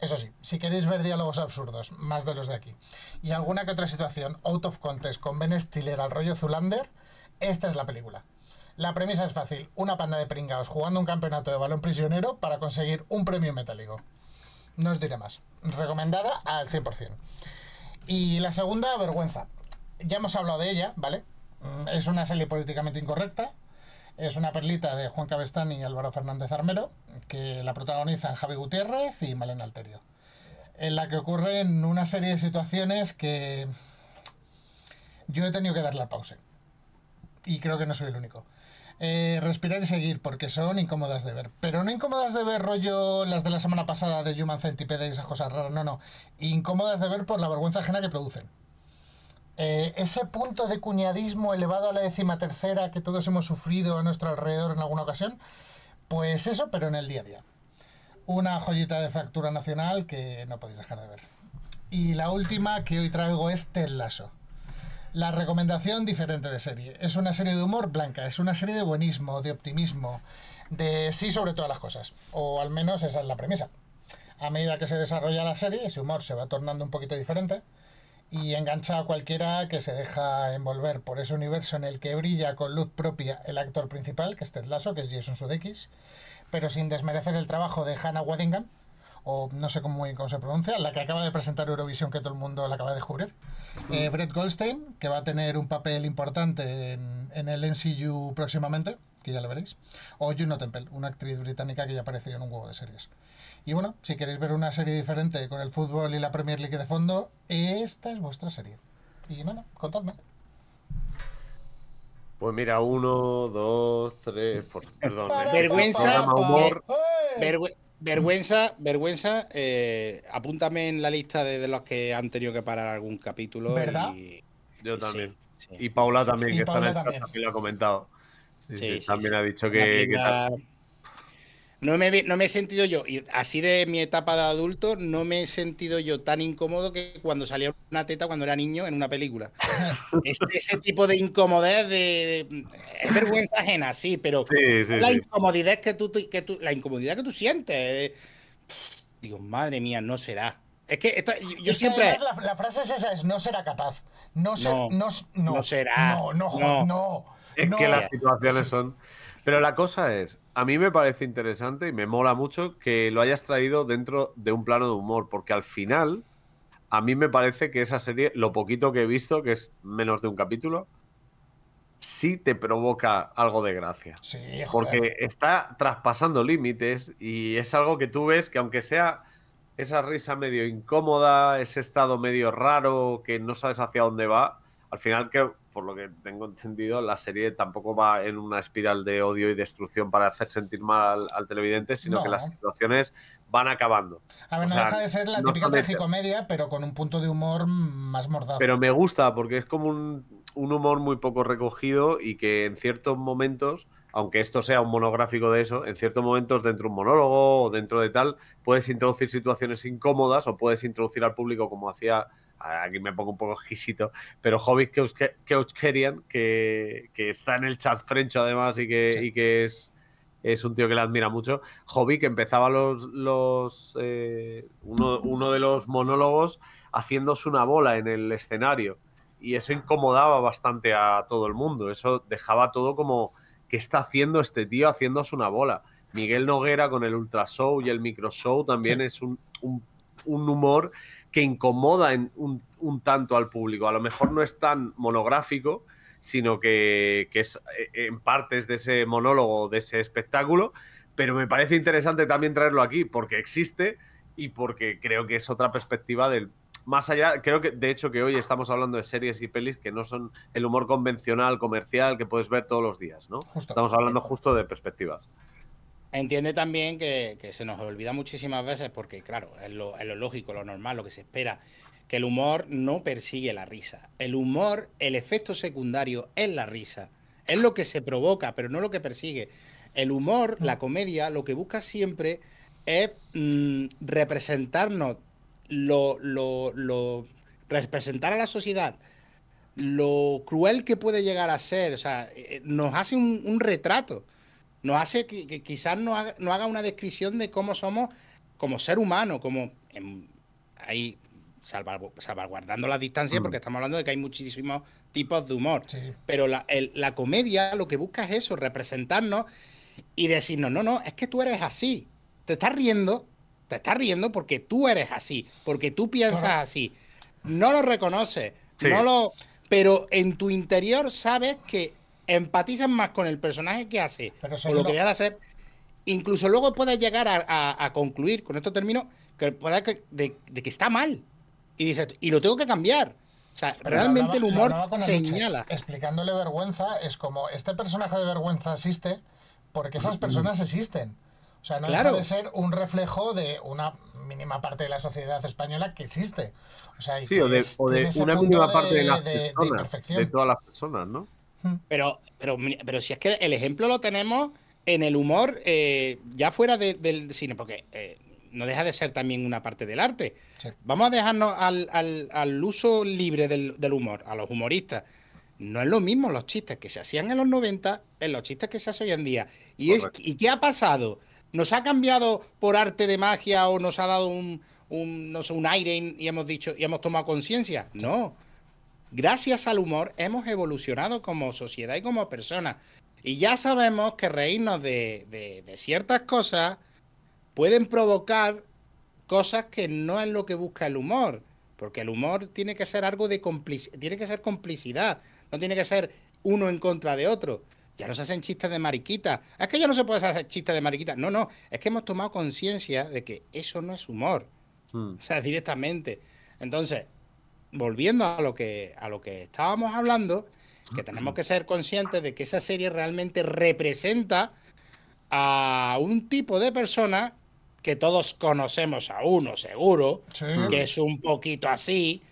Eso sí, si queréis ver diálogos absurdos, más de los de aquí, y alguna que otra situación out of context con Ben Stiller al rollo Zulander, esta es la película. La premisa es fácil, una panda de pringaos jugando un campeonato de balón prisionero para conseguir un premio metálico. No os diré más. Recomendada al 100%. Y la segunda, vergüenza. Ya hemos hablado de ella, ¿vale? Mm, Es una serie políticamente incorrecta. Es una perlita de Juan Cabestán y Álvaro Fernández Armero, que la protagonizan Javi Gutiérrez y Malena Alterio. En la que ocurren una serie de situaciones que yo he tenido que darle al pause. Y creo que no soy el único. Eh, respirar y seguir, porque son incómodas de ver. Pero no incómodas de ver rollo las de la semana pasada de Human Centipede y esas cosas raras, no, no. Incómodas de ver por la vergüenza ajena que producen. Eh, ese punto de cuñadismo elevado a la décima tercera que todos hemos sufrido a nuestro alrededor en alguna ocasión, pues eso, pero en el día a día. Una joyita de factura nacional que no podéis dejar de ver. Y la última que hoy traigo es Ted Lasso. La recomendación diferente de serie. Es una serie de humor blanca, es una serie de buenismo, de optimismo, de sí sobre todas las cosas. O al menos esa es la premisa. A medida que se desarrolla la serie, ese humor se va tornando un poquito diferente y engancha a cualquiera que se deja envolver por ese universo en el que brilla con luz propia el actor principal, que es Ted Lasso, que es Jason Sudeikis, pero sin desmerecer el trabajo de Hannah Waddingham, o no sé cómo, cómo se pronuncia, la que acaba de presentar Eurovisión que todo el mundo la acaba de descubrir. Eh, Brett Goldstein, que va a tener un papel importante en, en el MCU próximamente, que ya lo veréis. O Juno Temple, una actriz británica que ya apareció en un huevo de series. Y bueno, si queréis ver una serie diferente con el fútbol y la Premier League de fondo, esta es vuestra serie. Y nada, contadme. Pues mira, uno, dos, tres, por, perdón. Vergüenza, humor. ¡Eh! Vergüe- vergüenza, vergüenza. eh, apúntame en la lista de, de los que han tenido que parar algún capítulo. ¿Verdad? y- Yo y también. sí, sí. Y Paula también, sí. que está en el chat, también. lo ha comentado. Sí, Sí, sí, sí, también sí. ha dicho Una que, que No me, no me he sentido yo, y así de mi etapa de adulto, no me he sentido yo tan incómodo que cuando salía una teta cuando era niño en una película. Es- ese tipo de incomodidad de, de- es vergüenza ajena, sí, pero Sí, sí, la sí. incomodidad que tú, que tú- la incomodidad que tú sientes. eh, digo, madre mía, no será. Es que esta- yo, yo Es que siempre. además la, la frase es esa, es no será capaz. No sé, No, no, no, no será. No, no, No. no. Es no. que las situaciones son. Pero la cosa es, a mí me parece interesante y me mola mucho que lo hayas traído dentro de un plano de humor, porque al final, a mí me parece que esa serie, lo poquito que he visto, que es menos de un capítulo, sí te provoca algo de gracia. Sí, joder. Porque está traspasando límites y es algo que tú ves que aunque sea esa risa medio incómoda, ese estado medio raro que no sabes hacia dónde va, al final que por lo que tengo entendido la serie tampoco va en una espiral de odio y destrucción para hacer sentir mal al, al televidente, sino No. que las situaciones van acabando. A ver, o no sea, deja de ser la no típica tragicomedia, pero con un punto de humor más mordaz. Pero me gusta porque es como un, un humor muy poco recogido y que en ciertos momentos, aunque esto sea un monográfico de eso, en ciertos momentos dentro de un monólogo o dentro de tal, puedes introducir situaciones incómodas o puedes introducir al público como hacía, aquí me pongo un poco exquisito, pero Hobbit Keuskerian, que, que está en el chat frencho además y que, Sí. y que es, es un tío que le admira mucho. Hobby, que empezaba los, los eh, uno, uno de los monólogos haciéndose una bola en el escenario. Y eso incomodaba bastante a todo el mundo. Eso dejaba todo como, ¿qué está haciendo este tío haciéndose una bola? Miguel Noguera con el Ultra Show y el Micro Show también Sí. es un, un- un humor que incomoda en un, un tanto al público. A lo mejor no es tan monográfico, sino que, que es eh, en partes de ese monólogo, de ese espectáculo, pero me parece interesante también traerlo aquí porque existe y porque creo que es otra perspectiva del... Más allá, creo que de hecho que hoy estamos hablando de series y pelis que no son el humor convencional, comercial, que puedes ver todos los días, ¿no? Justo. Estamos hablando justo de perspectivas. Entiende también que, que se nos olvida muchísimas veces, porque claro, es lo, es lo lógico, lo normal, lo que se espera, que el humor no persigue la risa. El humor, el efecto secundario es la risa. Es lo que se provoca, pero no lo que persigue. El humor, la comedia, lo que busca siempre es mm, representarnos lo, lo, lo- representar a la sociedad lo cruel que puede llegar a ser. O sea, eh, nos hace un, un retrato. Nos hace que, que quizás nos haga, nos haga una descripción de cómo somos como ser humano, como ahí salvar- salvaguardando las distancias, Mm. porque estamos hablando de que hay muchísimos tipos de humor. Sí. Pero la, el- la comedia lo que busca es eso, representarnos y decirnos, no, no, es que tú eres así. Te estás riendo, te estás riendo porque tú eres así, porque tú piensas así. No lo reconoces, Sí. no lo... Pero en tu interior sabes que empatizas más con el personaje que hace Pero o lo que deja de hacer. Incluso luego puedes llegar a, a- a concluir, con esto termino, que pueda que, de, de que está mal. Y dices, y lo tengo que cambiar. O sea, Pero realmente el humor señala. Explicándole vergüenza, es como este personaje de vergüenza existe porque esas personas existen. O sea, no Claro. deja de ser un reflejo de una mínima parte de la sociedad española que existe. O sea, Sí, o de, es- o de tiene ese una mínima parte de, de- las de- personas, de, todas las personas, ¿no? Pero, pero, pero si es que el ejemplo lo tenemos en el humor, eh, ya fuera de- del cine, porque eh, no deja de ser también una parte del arte. Sí. Vamos a dejarnos al, al- al uso libre del, del humor, a los humoristas. No es lo mismo los chistes que se hacían en los 90 en los chistes que se hacen hoy en día. ¿Y, es. ¿Y qué ha pasado? ¿Nos ha cambiado por arte de magia o nos ha dado un, un, no sé, un aire y y hemos dicho y hemos tomado conciencia? No. Gracias al humor hemos evolucionado como sociedad y como personas. Y ya sabemos que reírnos de, de- de ciertas cosas pueden provocar cosas que no es lo que busca el humor. Porque el humor tiene que ser algo de complicidad, tiene que ser complicidad, no tiene que ser uno en contra de otro. Ya no se hacen chistes de mariquita. Es que ya no se puede hacer chistes de mariquita. No, no. Es que hemos tomado conciencia de que eso no es humor. Mm. O sea, directamente. Entonces, volviendo a lo que, a lo que estábamos hablando, que tenemos que ser conscientes de que esa serie realmente representa a un tipo de persona que todos conocemos a uno, seguro, Sí. que es un poquito así,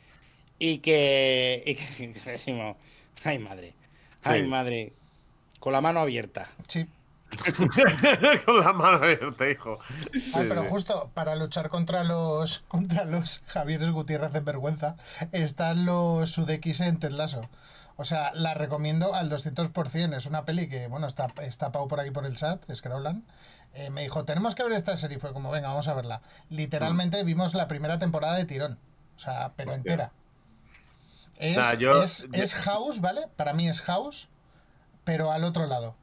y que, y que decimos, ay madre, ay Sí. madre, con la mano abierta. Sí. Con la mano abierta, hijo. Ah, pero justo para luchar contra los contra los Javieres Gutiérrez de vergüenza están los Sudeikis en Ted Lasso. O sea, la recomiendo al 200%. Es una peli que, bueno, está, está Pau por aquí por el chat, Scrollan. Eh, me dijo, tenemos que ver esta serie. Fue como, venga, vamos a verla. Literalmente vimos la primera temporada de tirón. O sea, pero Hostia. entera. Es, Nah, yo- es, es House, ¿vale? Para mí es House, pero al otro lado.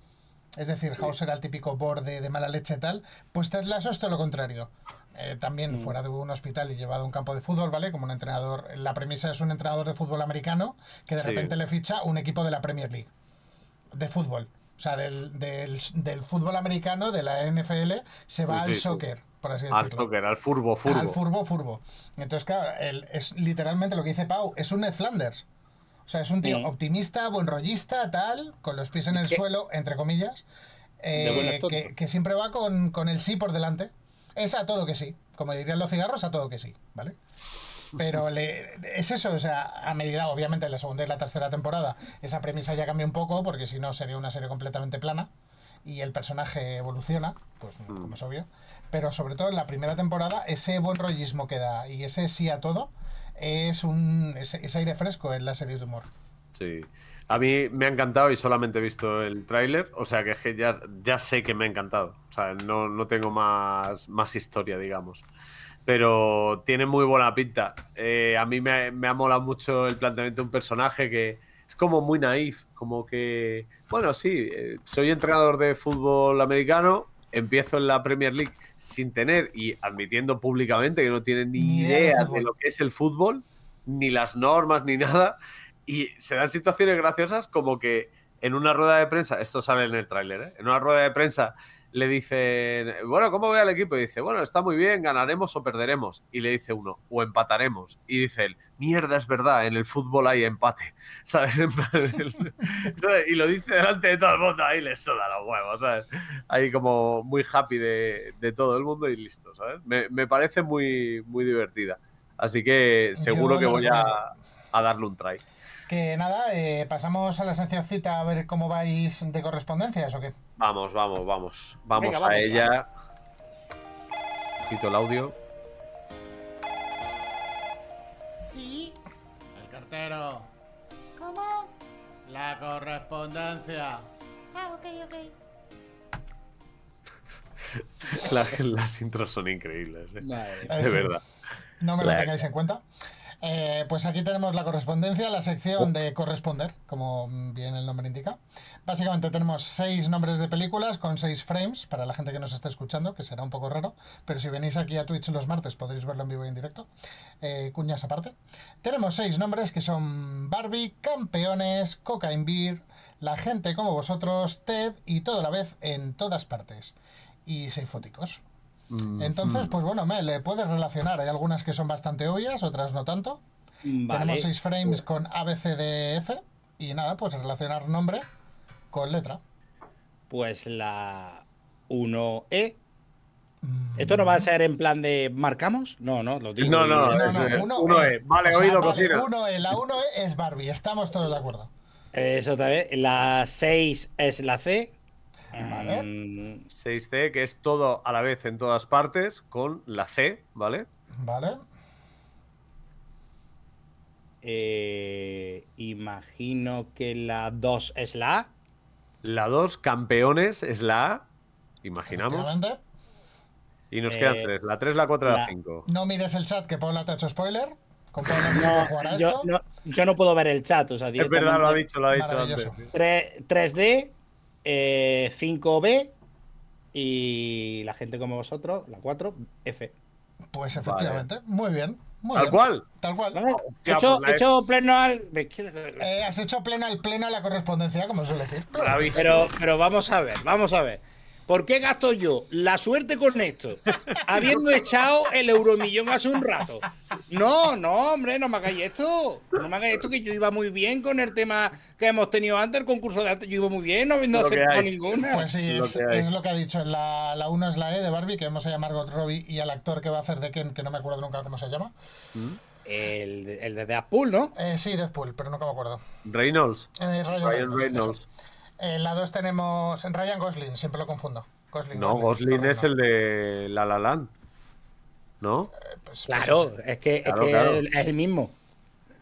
Es decir, House era el típico borde de mala leche y tal. Pues Ted Lasso es todo lo contrario. Eh, también fuera de un hospital y llevado a un campo de fútbol, ¿vale? Como un entrenador. La premisa es un entrenador de fútbol americano que de Sí. repente le ficha un equipo de la Premier League. De fútbol. O sea, del, del, del fútbol americano, de la NFL, se va Sí, al sí, soccer, por así Al soccer, al furbo, furbo. Al furbo, furbo. Entonces, claro, él es literalmente lo que dice Pau, es un Ned Flanders. O sea, es un tío Mm. optimista, buen rollista, tal, con los pies en el suelo, entre comillas, eh, que, que siempre va con, con el sí por delante. Es a todo que sí. Como dirían los cigarros, a todo que sí, ¿vale? Pero le, es eso, o sea, a medida, obviamente, en la segunda y la tercera temporada, esa premisa ya cambia un poco, porque si no sería una serie completamente plana y el personaje evoluciona, pues como es obvio. Pero sobre todo en la primera temporada, ese buen rollismo que da y ese sí a todo es un es, aire fresco en las series de humor. Sí. A mí me ha encantado y solamente he visto el tráiler, o sea que ya, ya sé que me ha encantado. O sea, no, no tengo más, más historia, digamos. Pero tiene muy buena pinta. Eh, a mí me, me ha molado mucho el planteamiento de un personaje que es como muy naif, como que, bueno, sí, eh, soy entrenador de fútbol americano, empiezo en la Premier League sin tener y admitiendo públicamente que no tiene ni, idea de lo que es el fútbol, ni las normas, ni nada. Y se dan situaciones graciosas como que en una rueda de prensa, esto sale en el tráiler, ¿eh? en una rueda de prensa le dicen, bueno, ¿cómo ve al equipo? Y dice, bueno, está muy bien, ganaremos o perderemos. Y le dice uno, o empataremos. Y dice él, mierda, es verdad, en el fútbol hay empate. ¿Sabes? Y lo dice delante de todo el mundo, ahí le suda los huevos, ¿sabes? Ahí como muy happy de, de todo el mundo y listo, ¿sabes? Me, me parece muy, muy divertida. Así que seguro que voy a, a darle un try. Que nada, eh, pasamos a la seccióncita a ver cómo vais de correspondencias o qué. Vamos, vamos, vamos. Vamos Venga, a vamos, ella. Quito el audio. Sí. El cartero. ¿Cómo? La correspondencia. Ah, ok, ok. La- las intros son increíbles, ¿eh? De verdad. No me lo La- tengáis en cuenta. Eh, pues aquí tenemos la correspondencia, la sección de corresponder, como bien el nombre indica. Básicamente tenemos seis nombres de películas con seis frames para la gente que nos está escuchando, que será un poco raro, pero si venís aquí a Twitch los martes podréis verlo en vivo y en directo. Eh, cuñas aparte. Tenemos seis nombres que son Barbie, Campeones, Cocaine Beer, La gente como vosotros, Ted y todo a la vez en todas partes. Y seis Entonces, pues bueno, me le puedes relacionar. Hay algunas que son bastante obvias, otras no tanto. Vale. Tenemos seis frames con ABCDF y nada, pues relacionar nombre con letra. Pues la 1E. ¿Esto no va a ser en plan de marcamos? No, no, lo digo. No, no, No, no, eh, uno, uno E. es. Vale, O sea, oído, vale, cocina. uno E, la 1 E es Barbie, estamos todos de acuerdo. Eso también. La 6 es la C. Vale. Mm, 6C, que es todo a la vez en todas partes, con la C, ¿vale? ¿Vale? eh, imagino que la 2 es la A. La 2, campeones, es la A, imaginamos. Y nos Eh, quedan tres. La 3, la 4 y la la- 5. No mires el chat que Paula te ha hecho spoiler. Con Paula no, Yo esto. no, yo no puedo ver el chat, o sea, Es verdad, lo ha dicho, lo ha dicho antes. 3, 3D, eh, 5B y la gente como vosotros, la 4, F. Pues efectivamente. Muy bien. Muy Tal bien. cual. Tal cual. Vale, Ya, he hecho, pues he F. hecho pleno al. Eh, has hecho plena el plena la correspondencia, como suele decir. Pero, pero vamos a ver, vamos a ver. ¿Por qué gasto yo la suerte con esto? Habiendo echado el euromillón hace un rato. No, no, hombre, no me hagáis esto. No me hagáis esto, que yo iba muy bien con el tema que hemos tenido antes, el concurso de antes. Yo iba muy bien, no habiendo aceptado ninguna. Pues sí, Lo es, que hay. es lo que ha dicho. La, la 1 es la E de Barbie, que vamos a llamar Margot Robbie, y al actor que va a hacer de Ken, que no me acuerdo nunca cómo se llama. El, el de Deadpool, ¿no? Eh, sí, Deadpool, pero nunca me acuerdo. Reynolds. Eh, Ryan, Ryan Reynolds, Reynolds. En la 2 tenemos Ryan Gosling, siempre lo confundo. Gosling, No, Gosling no, es no. el de La La Land. ¿No? Eh, pues- Claro, es que, es, Claro, que claro. es el mismo.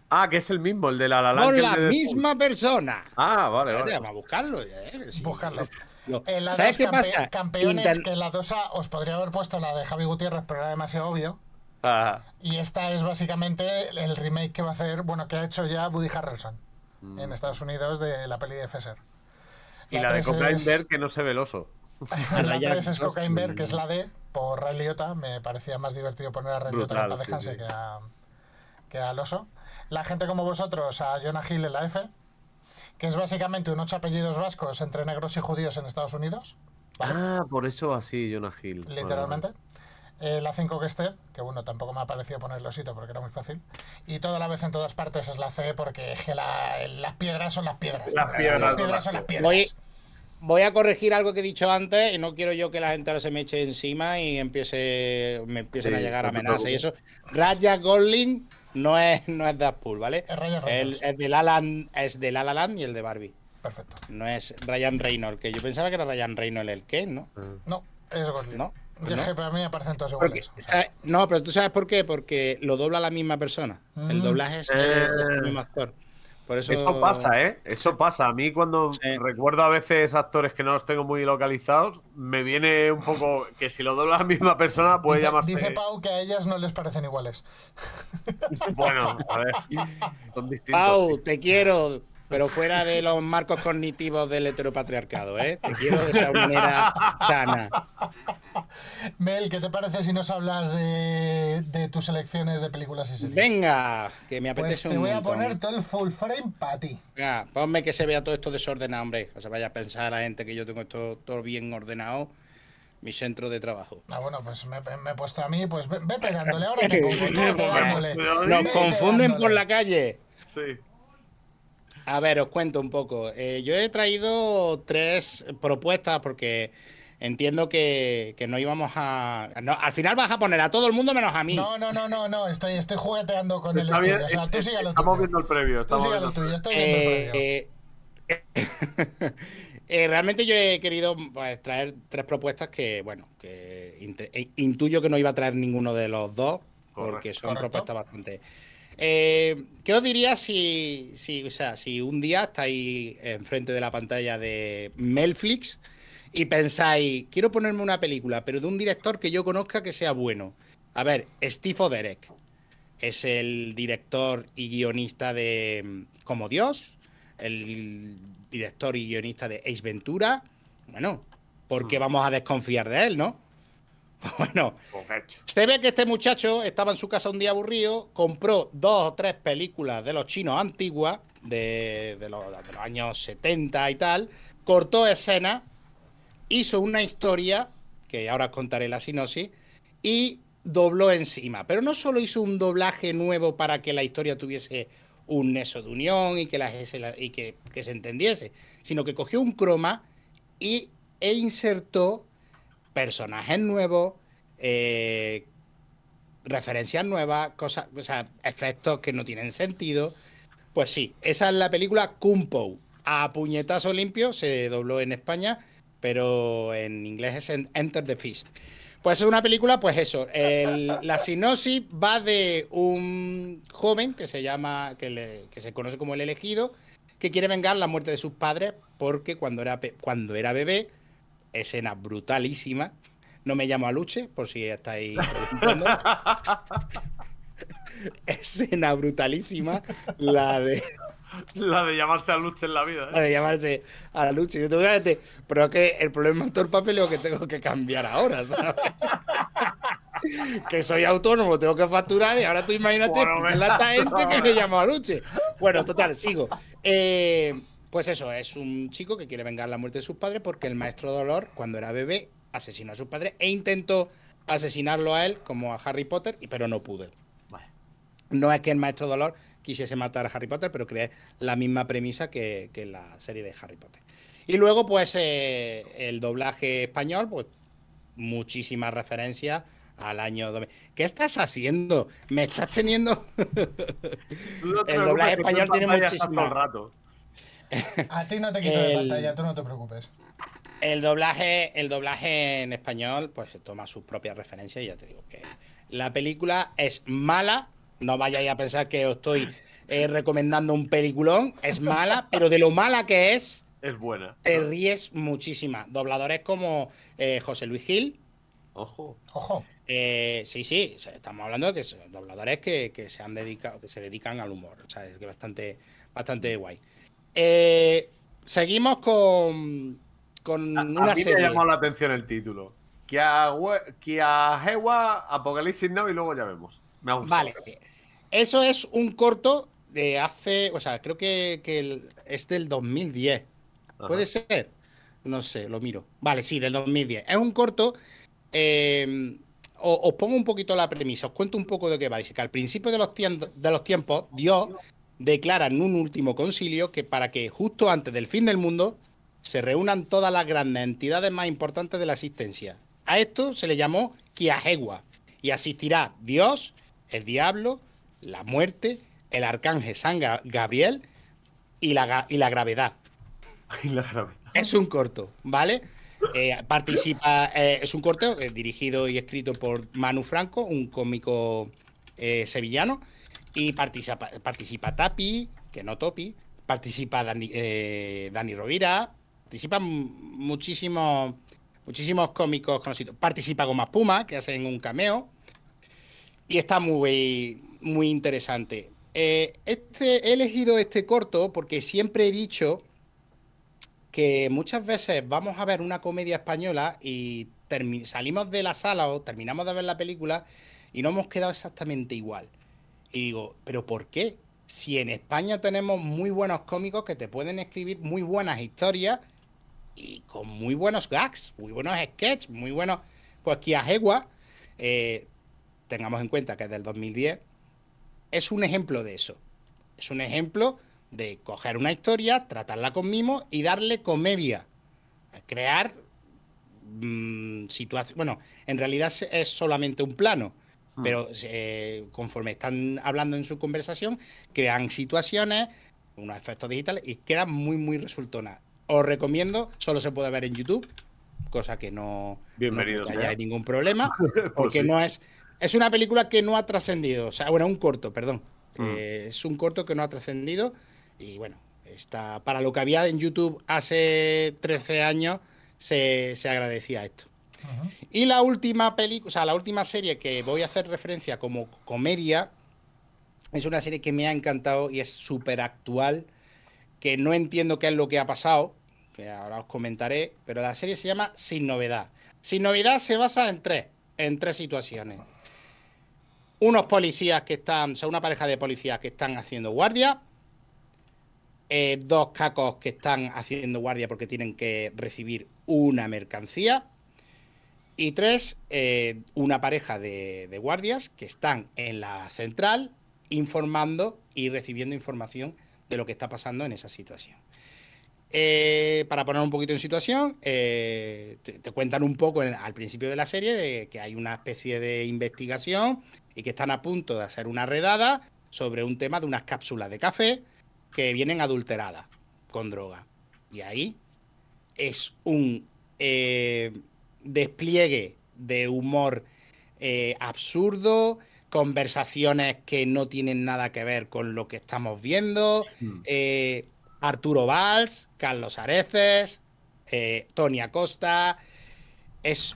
Ah, que es el mismo, el de La La Land. Con la misma persona. Ah, vale, vale. Vamos a buscarlo. ya, eh, sí. Buscarlo. Lo- En la ¿Sabes qué campe- pasa? Campeones, Inter- que en la 2 os podría haber puesto la de Javi Gutiérrez, pero era demasiado obvio. Ah, Y esta es básicamente el remake que va a hacer, bueno, que ha hecho ya Woody Harrelson en Estados Unidos de la peli de Fesser. Y la de Cocaine que no se ve el oso. la Ryan 3 es. Cocaine Bear, que es la D, por Ray Liotta. Me parecía más divertido poner a Ray Liotta en paz sí, descanse sí. que, a, que al oso. La gente como vosotros, a Jonah Hill en la F, que es básicamente un ocho apellidos vascos entre negros y judíos en Estados Unidos, Ah, por eso así, Jonah Hill. Literalmente. Eh, la 5 que es Ted, que bueno, tampoco me ha parecido ponerlo osito porque era muy fácil. Y toda la vez en todas partes es la C porque es que la- las piedras son las piedras. Las piedras son las son las piedras. Voy, voy a corregir algo que he dicho antes y no quiero yo que la gente ahora se me eche encima y empiece, me empiecen Sí, a llegar amenazas y eso. Raya Gosling no es, no es Deadpool, ¿vale? Es Ryan Reynolds. es de La Land, es de La La Land y el de Barbie. Perfecto. No es Ryan Reynolds, que yo pensaba que era Ryan Reynolds el que, ¿no? No, es Gosling. No, Yo no. es que para mí me parecen todos Porque, iguales. ¿sabe- no, pero tú sabes por qué, porque lo dobla la misma persona. El Mm. doblaje es, Eh. el mismo actor. Por eso, Eso pasa, ¿eh? Eso pasa. A mí cuando Sí. recuerdo a veces actores que no los tengo muy localizados, me viene un poco que si lo dobla la misma persona puede Dice- llamarse... Dice Pau que a ellas no les parecen iguales. Bueno, a ver. Son distintos. Pau, te quiero, pero fuera de los marcos cognitivos del heteropatriarcado, ¿eh? Te quiero de esa manera sana. Mel, ¿qué te parece si nos hablas de, de tus selecciones de películas y series? Venga, que me pues apetece te un voy a montón. poner todo el full frame para ti. Venga, ponme que se vea todo esto desordenado, hombre. No se vaya a pensar la gente que yo tengo esto todo bien ordenado. Mi centro de trabajo. Ah, bueno, pues me, me he puesto a mí, pues ve- vete dándole ahora te dándole. Nos confunden dándole. por la calle. Sí. A ver, os cuento un poco. Eh, yo he traído tres propuestas porque entiendo que, que no íbamos a. no, al final vas a poner a todo el mundo menos a mí. No, no, no, no, no, estoy, estoy jugueteando con el Está estudio. bien, O sea, tú eh, sigue lo estamos tuyo. viendo el previo. Tú Estamos viendo lo el tuyo, estoy viendo el previo. Eh, eh, realmente yo he querido pues, traer tres propuestas que, bueno, que intuyo que no iba a traer ninguno de los dos, porque Correcto. son Correcto. propuestas bastante. Eh, ¿Qué os diría si, si, o sea, si un día estáis enfrente de la pantalla de Melflix y pensáis, quiero ponerme una película, pero de un director que yo conozca que sea bueno? A ver, Steve Oderek es el director y guionista de mm, Como Dios, el director y guionista de Ace Ventura. Bueno, ¿por qué vamos a desconfiar de él, no? Bueno, se ve que este muchacho estaba en su casa un día aburrido, compró dos o tres películas de los chinos antiguas, de, de los, de los años 70 y tal, cortó escenas, hizo una historia, que ahora os contaré la sinopsis, y dobló encima. Pero no solo hizo un doblaje nuevo para que la historia tuviese un nexo de unión y que, la, y que, que se entendiese, sino que cogió un croma y, e insertó personajes nuevos, eh, referencias nuevas, cosas, o sea, efectos que no tienen sentido. Pues sí, esa es la película Kumpo. A puñetazo limpio se dobló en España, pero en inglés es en- Enter the Fist. Pues es una película, pues eso. la sinopsis va de un joven que se llama, que, le- que se conoce como el elegido, que quiere vengar la muerte de sus padres porque cuando era, cuando era bebé, escena brutalísima. No me llamo Aluche, por si estáis preguntando. escena brutalísima, la de, La de llamarse a Luche en la vida. la ¿eh? de llamarse Aluche. Pero es que el problema es todo el papeleo que tengo que cambiar ahora, ¿sabes? que soy autónomo, tengo que facturar y ahora tú imagínate Bueno, explicarle a esta gente que me llamo Aluche. Bueno, total, sigo. Eh, pues eso, es un chico que quiere vengar la muerte de sus padres porque el maestro Dolor, cuando era bebé, asesinó a sus padres e intentó asesinarlo a él como a Harry Potter, pero no pudo. No es que el maestro Dolor quisiese matar a Harry Potter, pero crea la misma premisa que, la serie de Harry Potter. Y luego, pues, eh, el doblaje español, pues, muchísimas referencias al año 2000. ¿Qué estás haciendo? Me estás teniendo... El doblaje español en tiene pantalla A ti no te quito de pantalla, tú no te preocupes. El doblaje, el doblaje en español, pues toma sus propias referencias y ya te digo que la película es mala. No vayáis a pensar que os estoy eh, recomendando un peliculón. Es mala, pero de lo mala que es, Es buena. te ríes muchísima. Dobladores como eh, José Luis Gil, Ojo. Ojo. Eh, sí, sí, estamos hablando de que son dobladores que, que se han dedicado, que se dedican al humor. O sea, es que bastante, bastante guay. Eh, seguimos con, con A, a una mí me ha serie. llamado la atención el título. Kiawe- Kiahewa Apocalipsis Now y luego ya vemos. Me ha gustado. Vale. Eso es un corto de hace, o sea, creo que, que el- es del 2010. Ajá. ¿Puede ser? No sé, lo miro. Vale, sí, del 2010. Es un corto. eh, o- os, pongo un poquito la premisa, os cuento un poco de qué va. Dice que al principio de los, de los tiempos, Dios declara en un último concilio que para que justo antes del fin del mundo se reúnan todas las grandes entidades más importantes de la existencia. A esto se le llamó Kiahewa y asistirá Dios, el diablo, la muerte, el arcángel San Ga- Gabriel y la, y la gravedad. Y la grabé. Es un corto, ¿vale? Eh, participa, eh, es un corto eh, dirigido y escrito por Manu Franco, un cómico sevillano, y participa, participa Tapi, que no Topi, participa Dani, eh, Dani Rovira, participan muchísimos, muchísimos cómicos conocidos. Participa Goma Puma, que hacen un cameo, y está muy, muy interesante. Eh, este, he elegido este corto porque siempre he dicho que muchas veces vamos a ver una comedia española y salimos de la sala o terminamos de ver la película y no hemos quedado exactamente igual. Y digo, ¿pero por qué? Si en España tenemos muy buenos cómicos que te pueden escribir muy buenas historias y con muy buenos gags, muy buenos sketches, muy buenos. Pues Kiahegua, eh, tengamos en cuenta que es del 2010, es un ejemplo de eso. Es un ejemplo de coger una historia, tratarla con mimo y darle comedia. Crear situaciones. Bueno, en realidad es solamente un plano, pero eh, conforme están hablando en su conversación, crean situaciones, unos efectos digitales y queda muy, muy resultona. Os recomiendo, solo se puede ver en YouTube, cosa que no, no que haya ningún problema, Pues porque sí. no es. Es una película que no ha trascendido. O sea, bueno, un corto, perdón. Mm. Eh, es un corto que no ha trascendido. Y bueno, está, para lo que había en YouTube hace 13 años, se, se agradecía esto. Y la última película, o sea, la última serie que voy a hacer referencia como comedia, es una serie que me ha encantado y es súper actual, que no entiendo qué es lo que ha pasado, que ahora os comentaré, pero la serie se llama Sin Novedad. Sin Novedad se basa en tres, en tres situaciones. Unos policías que están, o sea, una pareja de policías que están haciendo guardia, eh, dos cacos que están haciendo guardia porque tienen que recibir una mercancía. Y tres, eh, una pareja de, guardias que están en la central informando y recibiendo información de lo que está pasando en esa situación. Eh, para poner un poquito en situación, eh, te, cuentan un poco al principio de la serie de que hay una especie de investigación y que están a punto de hacer una redada sobre un tema de unas cápsulas de café que vienen adulteradas con droga. Y ahí es un despliegue de humor eh, absurdo, conversaciones que no tienen nada que ver con lo que estamos viendo. eh, Arturo Valls, Carlos Areces, eh, Tony Acosta. Es,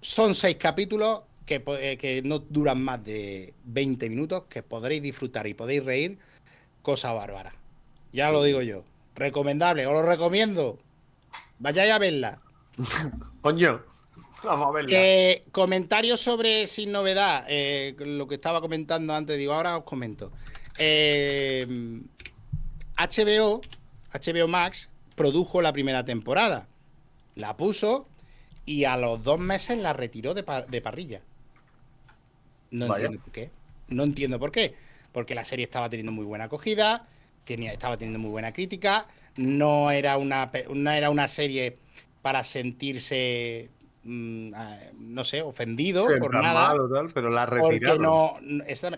son seis capítulos que, eh, que no duran más de 20 minutos, que podréis disfrutar y podéis reír. Cosa bárbara. Ya lo digo yo. Recomendable, os lo recomiendo. Vayáis a verla. Coño. Eh, comentarios sobre Sin Novedad. eh, lo que estaba comentando antes, digo, ahora os comento. Eh, HBO, HBO Max, produjo la primera temporada. La puso y a los dos meses la retiró de, pa- de parrilla. No Vaya. entiendo por qué. No entiendo por qué. Porque la serie estaba teniendo muy buena acogida, tenía, estaba teniendo muy buena crítica. No era una, no era una serie para sentirse, mm, ah, no sé, ofendido En por nada. malo, tal, pero la retiraron. no,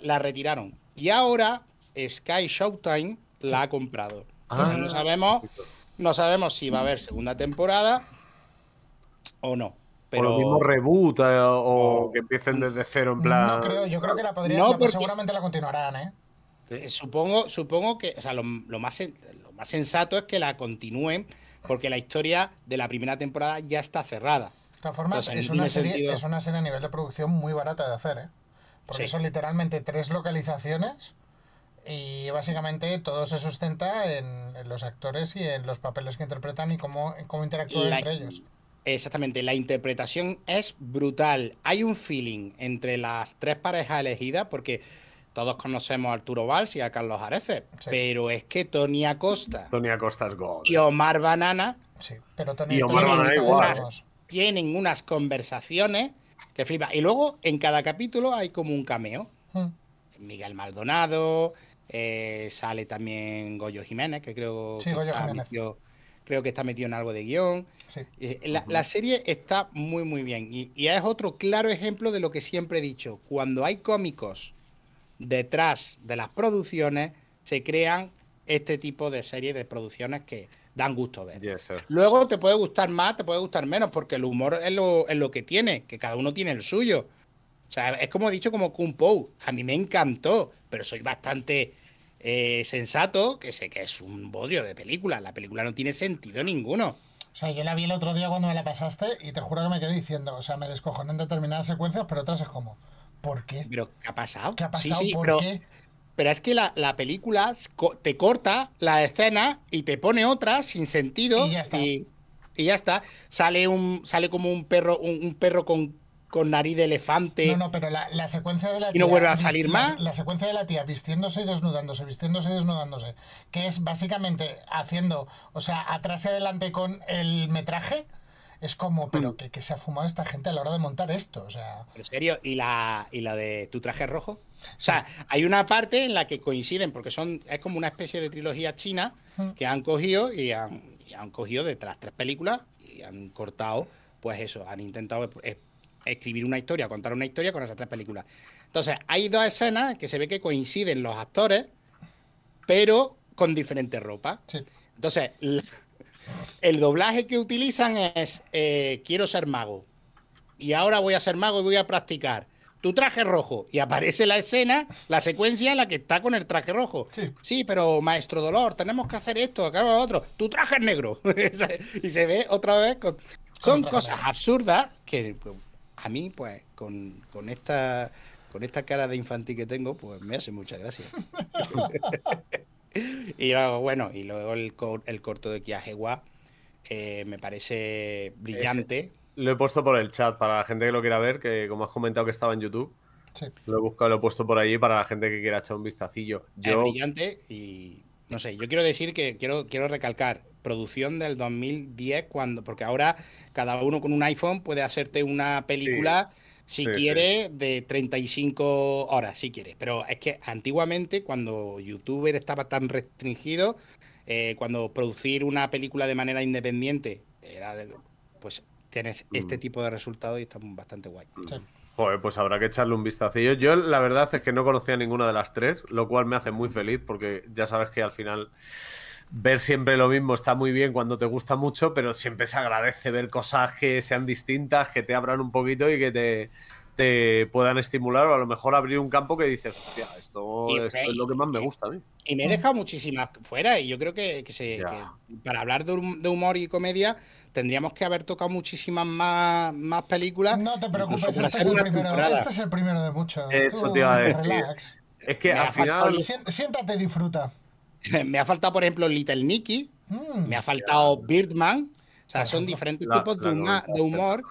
la retiraron. Y ahora Sky Showtime la ha comprado. Entonces Ah. no sabemos, no sabemos si va a haber segunda temporada o no. O Pero lo mismo reboot eh, o o- que empiecen desde cero en plan. No creo, yo creo que la podrían, No, la- porque- seguramente la continuarán, ¿eh? eh, supongo, supongo que, o sea, lo, lo más, lo más sensato es que la continúen, porque la historia de la primera temporada ya está cerrada. De todas formas, es, una serie, sentido. es una serie a nivel de producción muy barata de hacer, ¿eh? Porque Sí. son literalmente tres localizaciones y básicamente todo se sustenta en, en los actores y en los papeles que interpretan y cómo, cómo interactúan La- entre ellos. Exactamente, la interpretación es brutal. Hay un feeling entre las tres parejas elegidas, porque todos conocemos a Arturo Valls y a Carlos Areces, Sí. pero es que Tony Acosta Tony Acosta es God. y Omar Banana Sí, pero Tony Y Omar Tony Banana igual, tienen unas conversaciones que flipa. Y luego en cada capítulo hay como un cameo. mm, Miguel Maldonado, eh, sale también Goyo Jiménez, que creo, Sí, que Goyo está Jiménez. metido, creo que está metido en algo de guion. sí. Eh, La, la serie está muy, muy bien. Y, y es otro claro ejemplo de lo que siempre he dicho. Cuando hay cómicos detrás de las producciones, se crean este tipo de series de producciones que dan gusto ver. Yes. Luego te puede gustar más, te puede gustar menos, porque el humor es lo, es lo que tiene, que cada uno tiene el suyo. O sea, es como he dicho, como Kung Po. A mí me encantó, pero soy bastante eh, sensato, que sé que es un bodrio de película. La película no tiene sentido ninguno. O sea, yo la vi el otro día cuando me la pasaste y te juro que me quedé diciendo, o sea, me descojoné en determinadas secuencias, pero otras es como, ¿por qué? Pero, ¿qué ha pasado? ¿Qué ha Sí, pasado? sí, ¿Por pero, qué? Pero es que la, la película te corta la escena y te pone otra sin sentido. Y ya está. Y, y ya está. Sale un, sale como un perro, un, un perro con, con nariz de elefante. No, no, pero la, la secuencia de la ¿Y no tía vuelve a salir la- más? La, secuencia de la tía vistiéndose y desnudándose, vistiéndose y desnudándose, que es básicamente haciendo, o sea, atrás y adelante con el metraje, es como, pero que, que se ha fumado esta gente a la hora de montar esto, o sea, ¿En serio? ¿Y la, ¿Y la de tu traje rojo? O sea, hay una parte en la que coinciden, porque son es como una especie de trilogía china que han cogido y han, y han cogido de las tres películas y han cortado, pues eso, han intentado escribir una historia, contar una historia con esas tres películas. Entonces, hay dos escenas que se ve que coinciden los actores, pero con diferente ropa. sí. Entonces, el doblaje que utilizan es eh, quiero ser mago. Y ahora voy a ser mago y voy a practicar. Tu traje rojo. Y aparece la escena, la secuencia en la que está con el traje rojo. Sí. pero maestro Dolor, tenemos que hacer esto, acá lo otro. Tu traje es negro. y se ve otra vez con... Son cosas absurdas que pues, a mí, pues, con, con esta con esta cara de infantil que tengo, pues me hace mucha gracia. Y luego, bueno, y luego el, cor- el corto de Kiajewa eh, me parece brillante. Lo he puesto por el chat para la gente que lo quiera ver, que como has comentado que estaba en YouTube, Sí. lo he buscado, lo he puesto por allí para la gente que quiera echar un vistacillo. Es Yo, brillante y no sé, yo quiero decir que quiero, quiero recalcar, producción del 2010, cuando, porque ahora cada uno con un iPhone puede hacerte una película. Si Sí, quiere, de 35 horas, si quiere. Pero es que antiguamente, cuando YouTuber estaba tan restringido, eh, cuando producir una película de manera independiente era de- pues tienes este Mm. tipo de resultados y está bastante guay. Sí. joder, pues habrá que echarle un vistacillo. Yo la verdad es que no conocía ninguna de las tres, lo cual me hace muy feliz porque ya sabes que al final ver siempre lo mismo está muy bien cuando te gusta mucho, pero siempre se agradece ver cosas que sean distintas, que te abran un poquito y que te, te puedan estimular o a lo mejor abrir un campo que dices, hostia, esto, Y- esto es lo que más me gusta a mí. Y me he dejado muchísimas fuera y yo creo que, que se, Ya. que para hablar de, hum- de humor y comedia tendríamos que haber tocado muchísimas más, más películas. No te preocupes, este es, el primero, temporada. este es el primero de muchos. Eso Tú te iba a decir. Relax. Es que Me al final... Siéntate y disfruta. Me ha faltado, por ejemplo, Little Nicky, Mm. me ha faltado Birdman. O sea, son diferentes La- tipos de, la humor.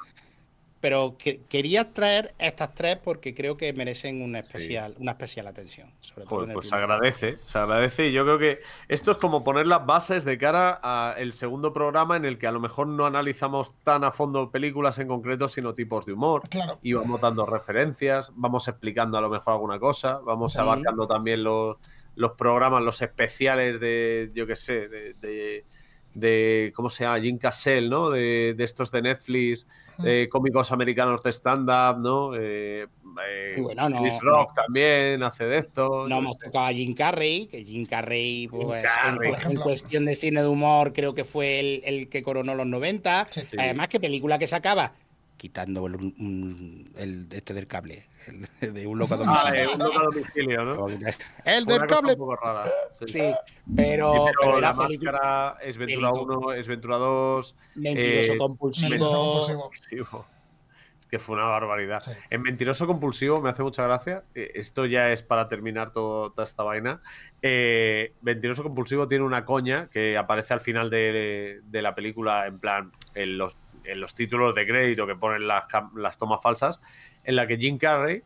Pero que, quería traer estas tres porque creo que merecen una especial, una especial atención. Sobre todo Joder, pues se agradece, se agradece y yo creo que esto es como poner las bases de cara al segundo programa en el que a lo mejor no analizamos tan a fondo películas en concreto, sino tipos de humor. Claro. Y vamos dando referencias, vamos explicando a lo mejor alguna cosa, vamos Sí. abarcando también los, los programas, los especiales de, yo qué sé, de, de, de- ¿cómo se llama? Jim Cassell, ¿no? De, de estos de Netflix, de cómicos americanos de stand-up, ¿no? Eh, eh, Y bueno, no- Chris Rock también hace de esto. No hemos qué tocado a Jim Carrey, que Jim Carrey, pues, Carrey. en- cuestión de cine de humor, creo que fue el, el que coronó los 90. Sí. Sí. Además, que película que sacaba quitando el este del cable, el de un loco a Ah, domicilio. eh, un loco a domicilio, ¿no? El del una cosa cable. un poco rara. Sí, Sí, pero, Sí, pero la máscara es Ventura película. 1, es Ventura 2. mentiroso eh, compulsivo. Mentiroso compulsivo. Es que fue una barbaridad. Sí. En Mentiroso Compulsivo me hace mucha gracia. eh, Esto ya es para terminar todo- toda esta vaina. Eh, Mentiroso Compulsivo tiene una coña que aparece al final de, de la película, en plan, en los, en los títulos de crédito que ponen las, las tomas falsas, en la que Jim Carrey,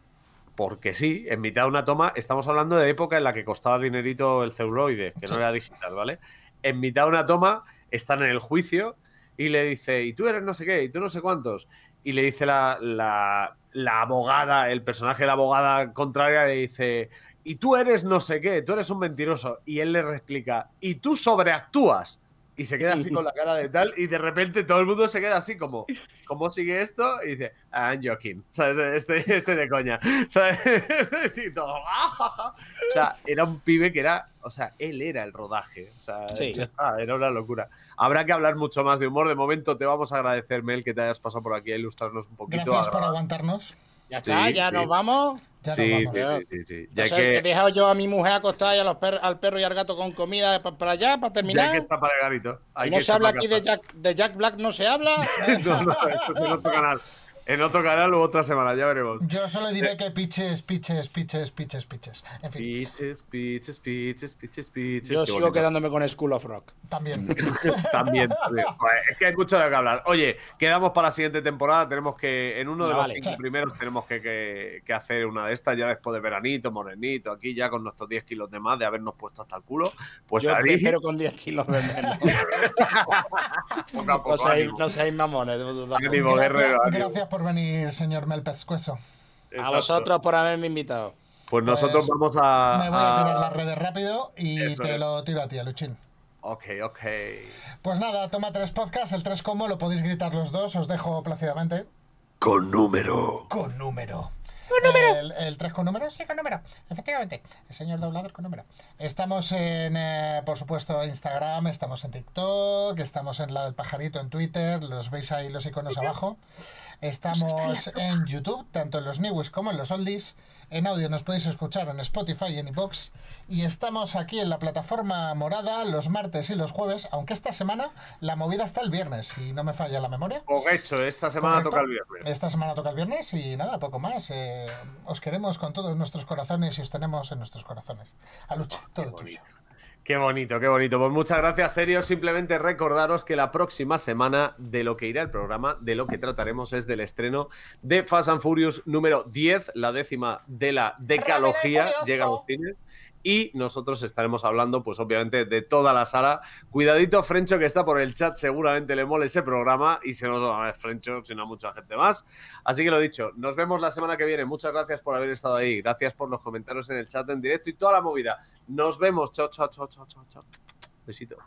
porque sí, en mitad de una toma, estamos hablando de época en la que costaba dinerito el celuloide, que no era digital, ¿vale? En mitad de una toma están en el juicio y le dice, y tú eres no sé qué, y tú no sé cuántos. Y le dice la, la, la abogada, el personaje de la abogada contraria, le dice, y tú eres no sé qué, tú eres un mentiroso. Y él le replica, y tú sobreactúas. Y se queda así con la cara de tal, y de repente todo el mundo se queda así como, ¿cómo sigue esto? Y dice, I'm joking, ¿sabes? Este, este de coña, ¿sabes? Y todo, "Ah, ja, ja". O sea, era un pibe que era, o sea, él era el rodaje, o sea, Sí. ya está, era una locura. Habrá que hablar mucho más de humor, de momento te vamos a agradecer, Mel, que te hayas pasado por aquí a ilustrarnos un poquito. Gracias por aguantarnos. Ya está, Sí, ya sí. nos vamos. Ya sí, nos vamos. sí, sí, sí. Ya Ya que he dejado yo a mi mujer acostada y a los per- al perro y al gato con comida pa- para allá, para ya terminar. que está para el garito. hay no que se habla aquí de Jack, de Jack Black, no se habla. No, no, esto es en otro canal. En otro canal o otra semana, ya veremos. Yo solo diré que pitches, pitches, pitches, pitches, pitches. En fin, Pitches, pitches, pitches, pitches, pitches. Yo Qué sigo bonito. quedándome con School of Rock. también. También, también. Es que hay mucho de qué hablar. Oye, quedamos para la siguiente temporada. Tenemos que, en uno de Ah, los vale. cinco Sí. primeros, tenemos que, que- que hacer una de estas ya después de veranito, morenito, aquí ya con nuestros 10 kilos de más de habernos puesto hasta el culo. Pues Yo ahí, prefiero con 10 kilos de menos. poco a poco, No seáis, no seáis mamones. Gracias, gracias por venir, señor Mel Pescuezo. A vosotros por haberme invitado. Pues nosotros Pues, vamos a. Me voy a tirar a- las redes rápido y Eso te es. lo tiro a ti, Luchín. Ok, ok. Pues nada, toma tres podcasts, el tres como, lo podéis gritar los dos, os dejo plácidamente. Con número. Con número. ¿Con número? El, el 3 con número, sí, con número. Efectivamente. El señor doblador con número. Estamos en, eh, por supuesto, Instagram, estamos en TikTok, estamos en la del pajarito en Twitter, los veis ahí los iconos abajo. Estamos en YouTube, tanto en los News como en los Oldies. En audio nos podéis escuchar en Spotify y en iVoox. Y estamos aquí en la plataforma morada los martes y los jueves, aunque esta semana la movida está el viernes, si no me falla la memoria. Correcto, esta semana Correcto. toca el viernes. Esta semana toca el viernes y nada, poco más. Eh, os queremos con todos nuestros corazones y os tenemos en nuestros corazones. A lucha, todo tuyo. Qué bonito, qué bonito. Pues muchas gracias, serio. Simplemente recordaros que la próxima semana de lo que irá el programa, de lo que trataremos es del estreno de Fast and Furious número 10, la décima de la decalogía, llega a los cines. Y nosotros estaremos hablando, pues obviamente, de toda la sala. Cuidadito, Frencho, que está por el chat, seguramente le mole ese programa. Y si no solo a Frencho, sino a mucha gente más. Así que lo dicho, nos vemos la semana que viene. Muchas gracias por haber estado ahí. Gracias por los comentarios en el chat en directo y toda la movida. Nos vemos. Chao, chao, chao, chao, chao, chao. Besito.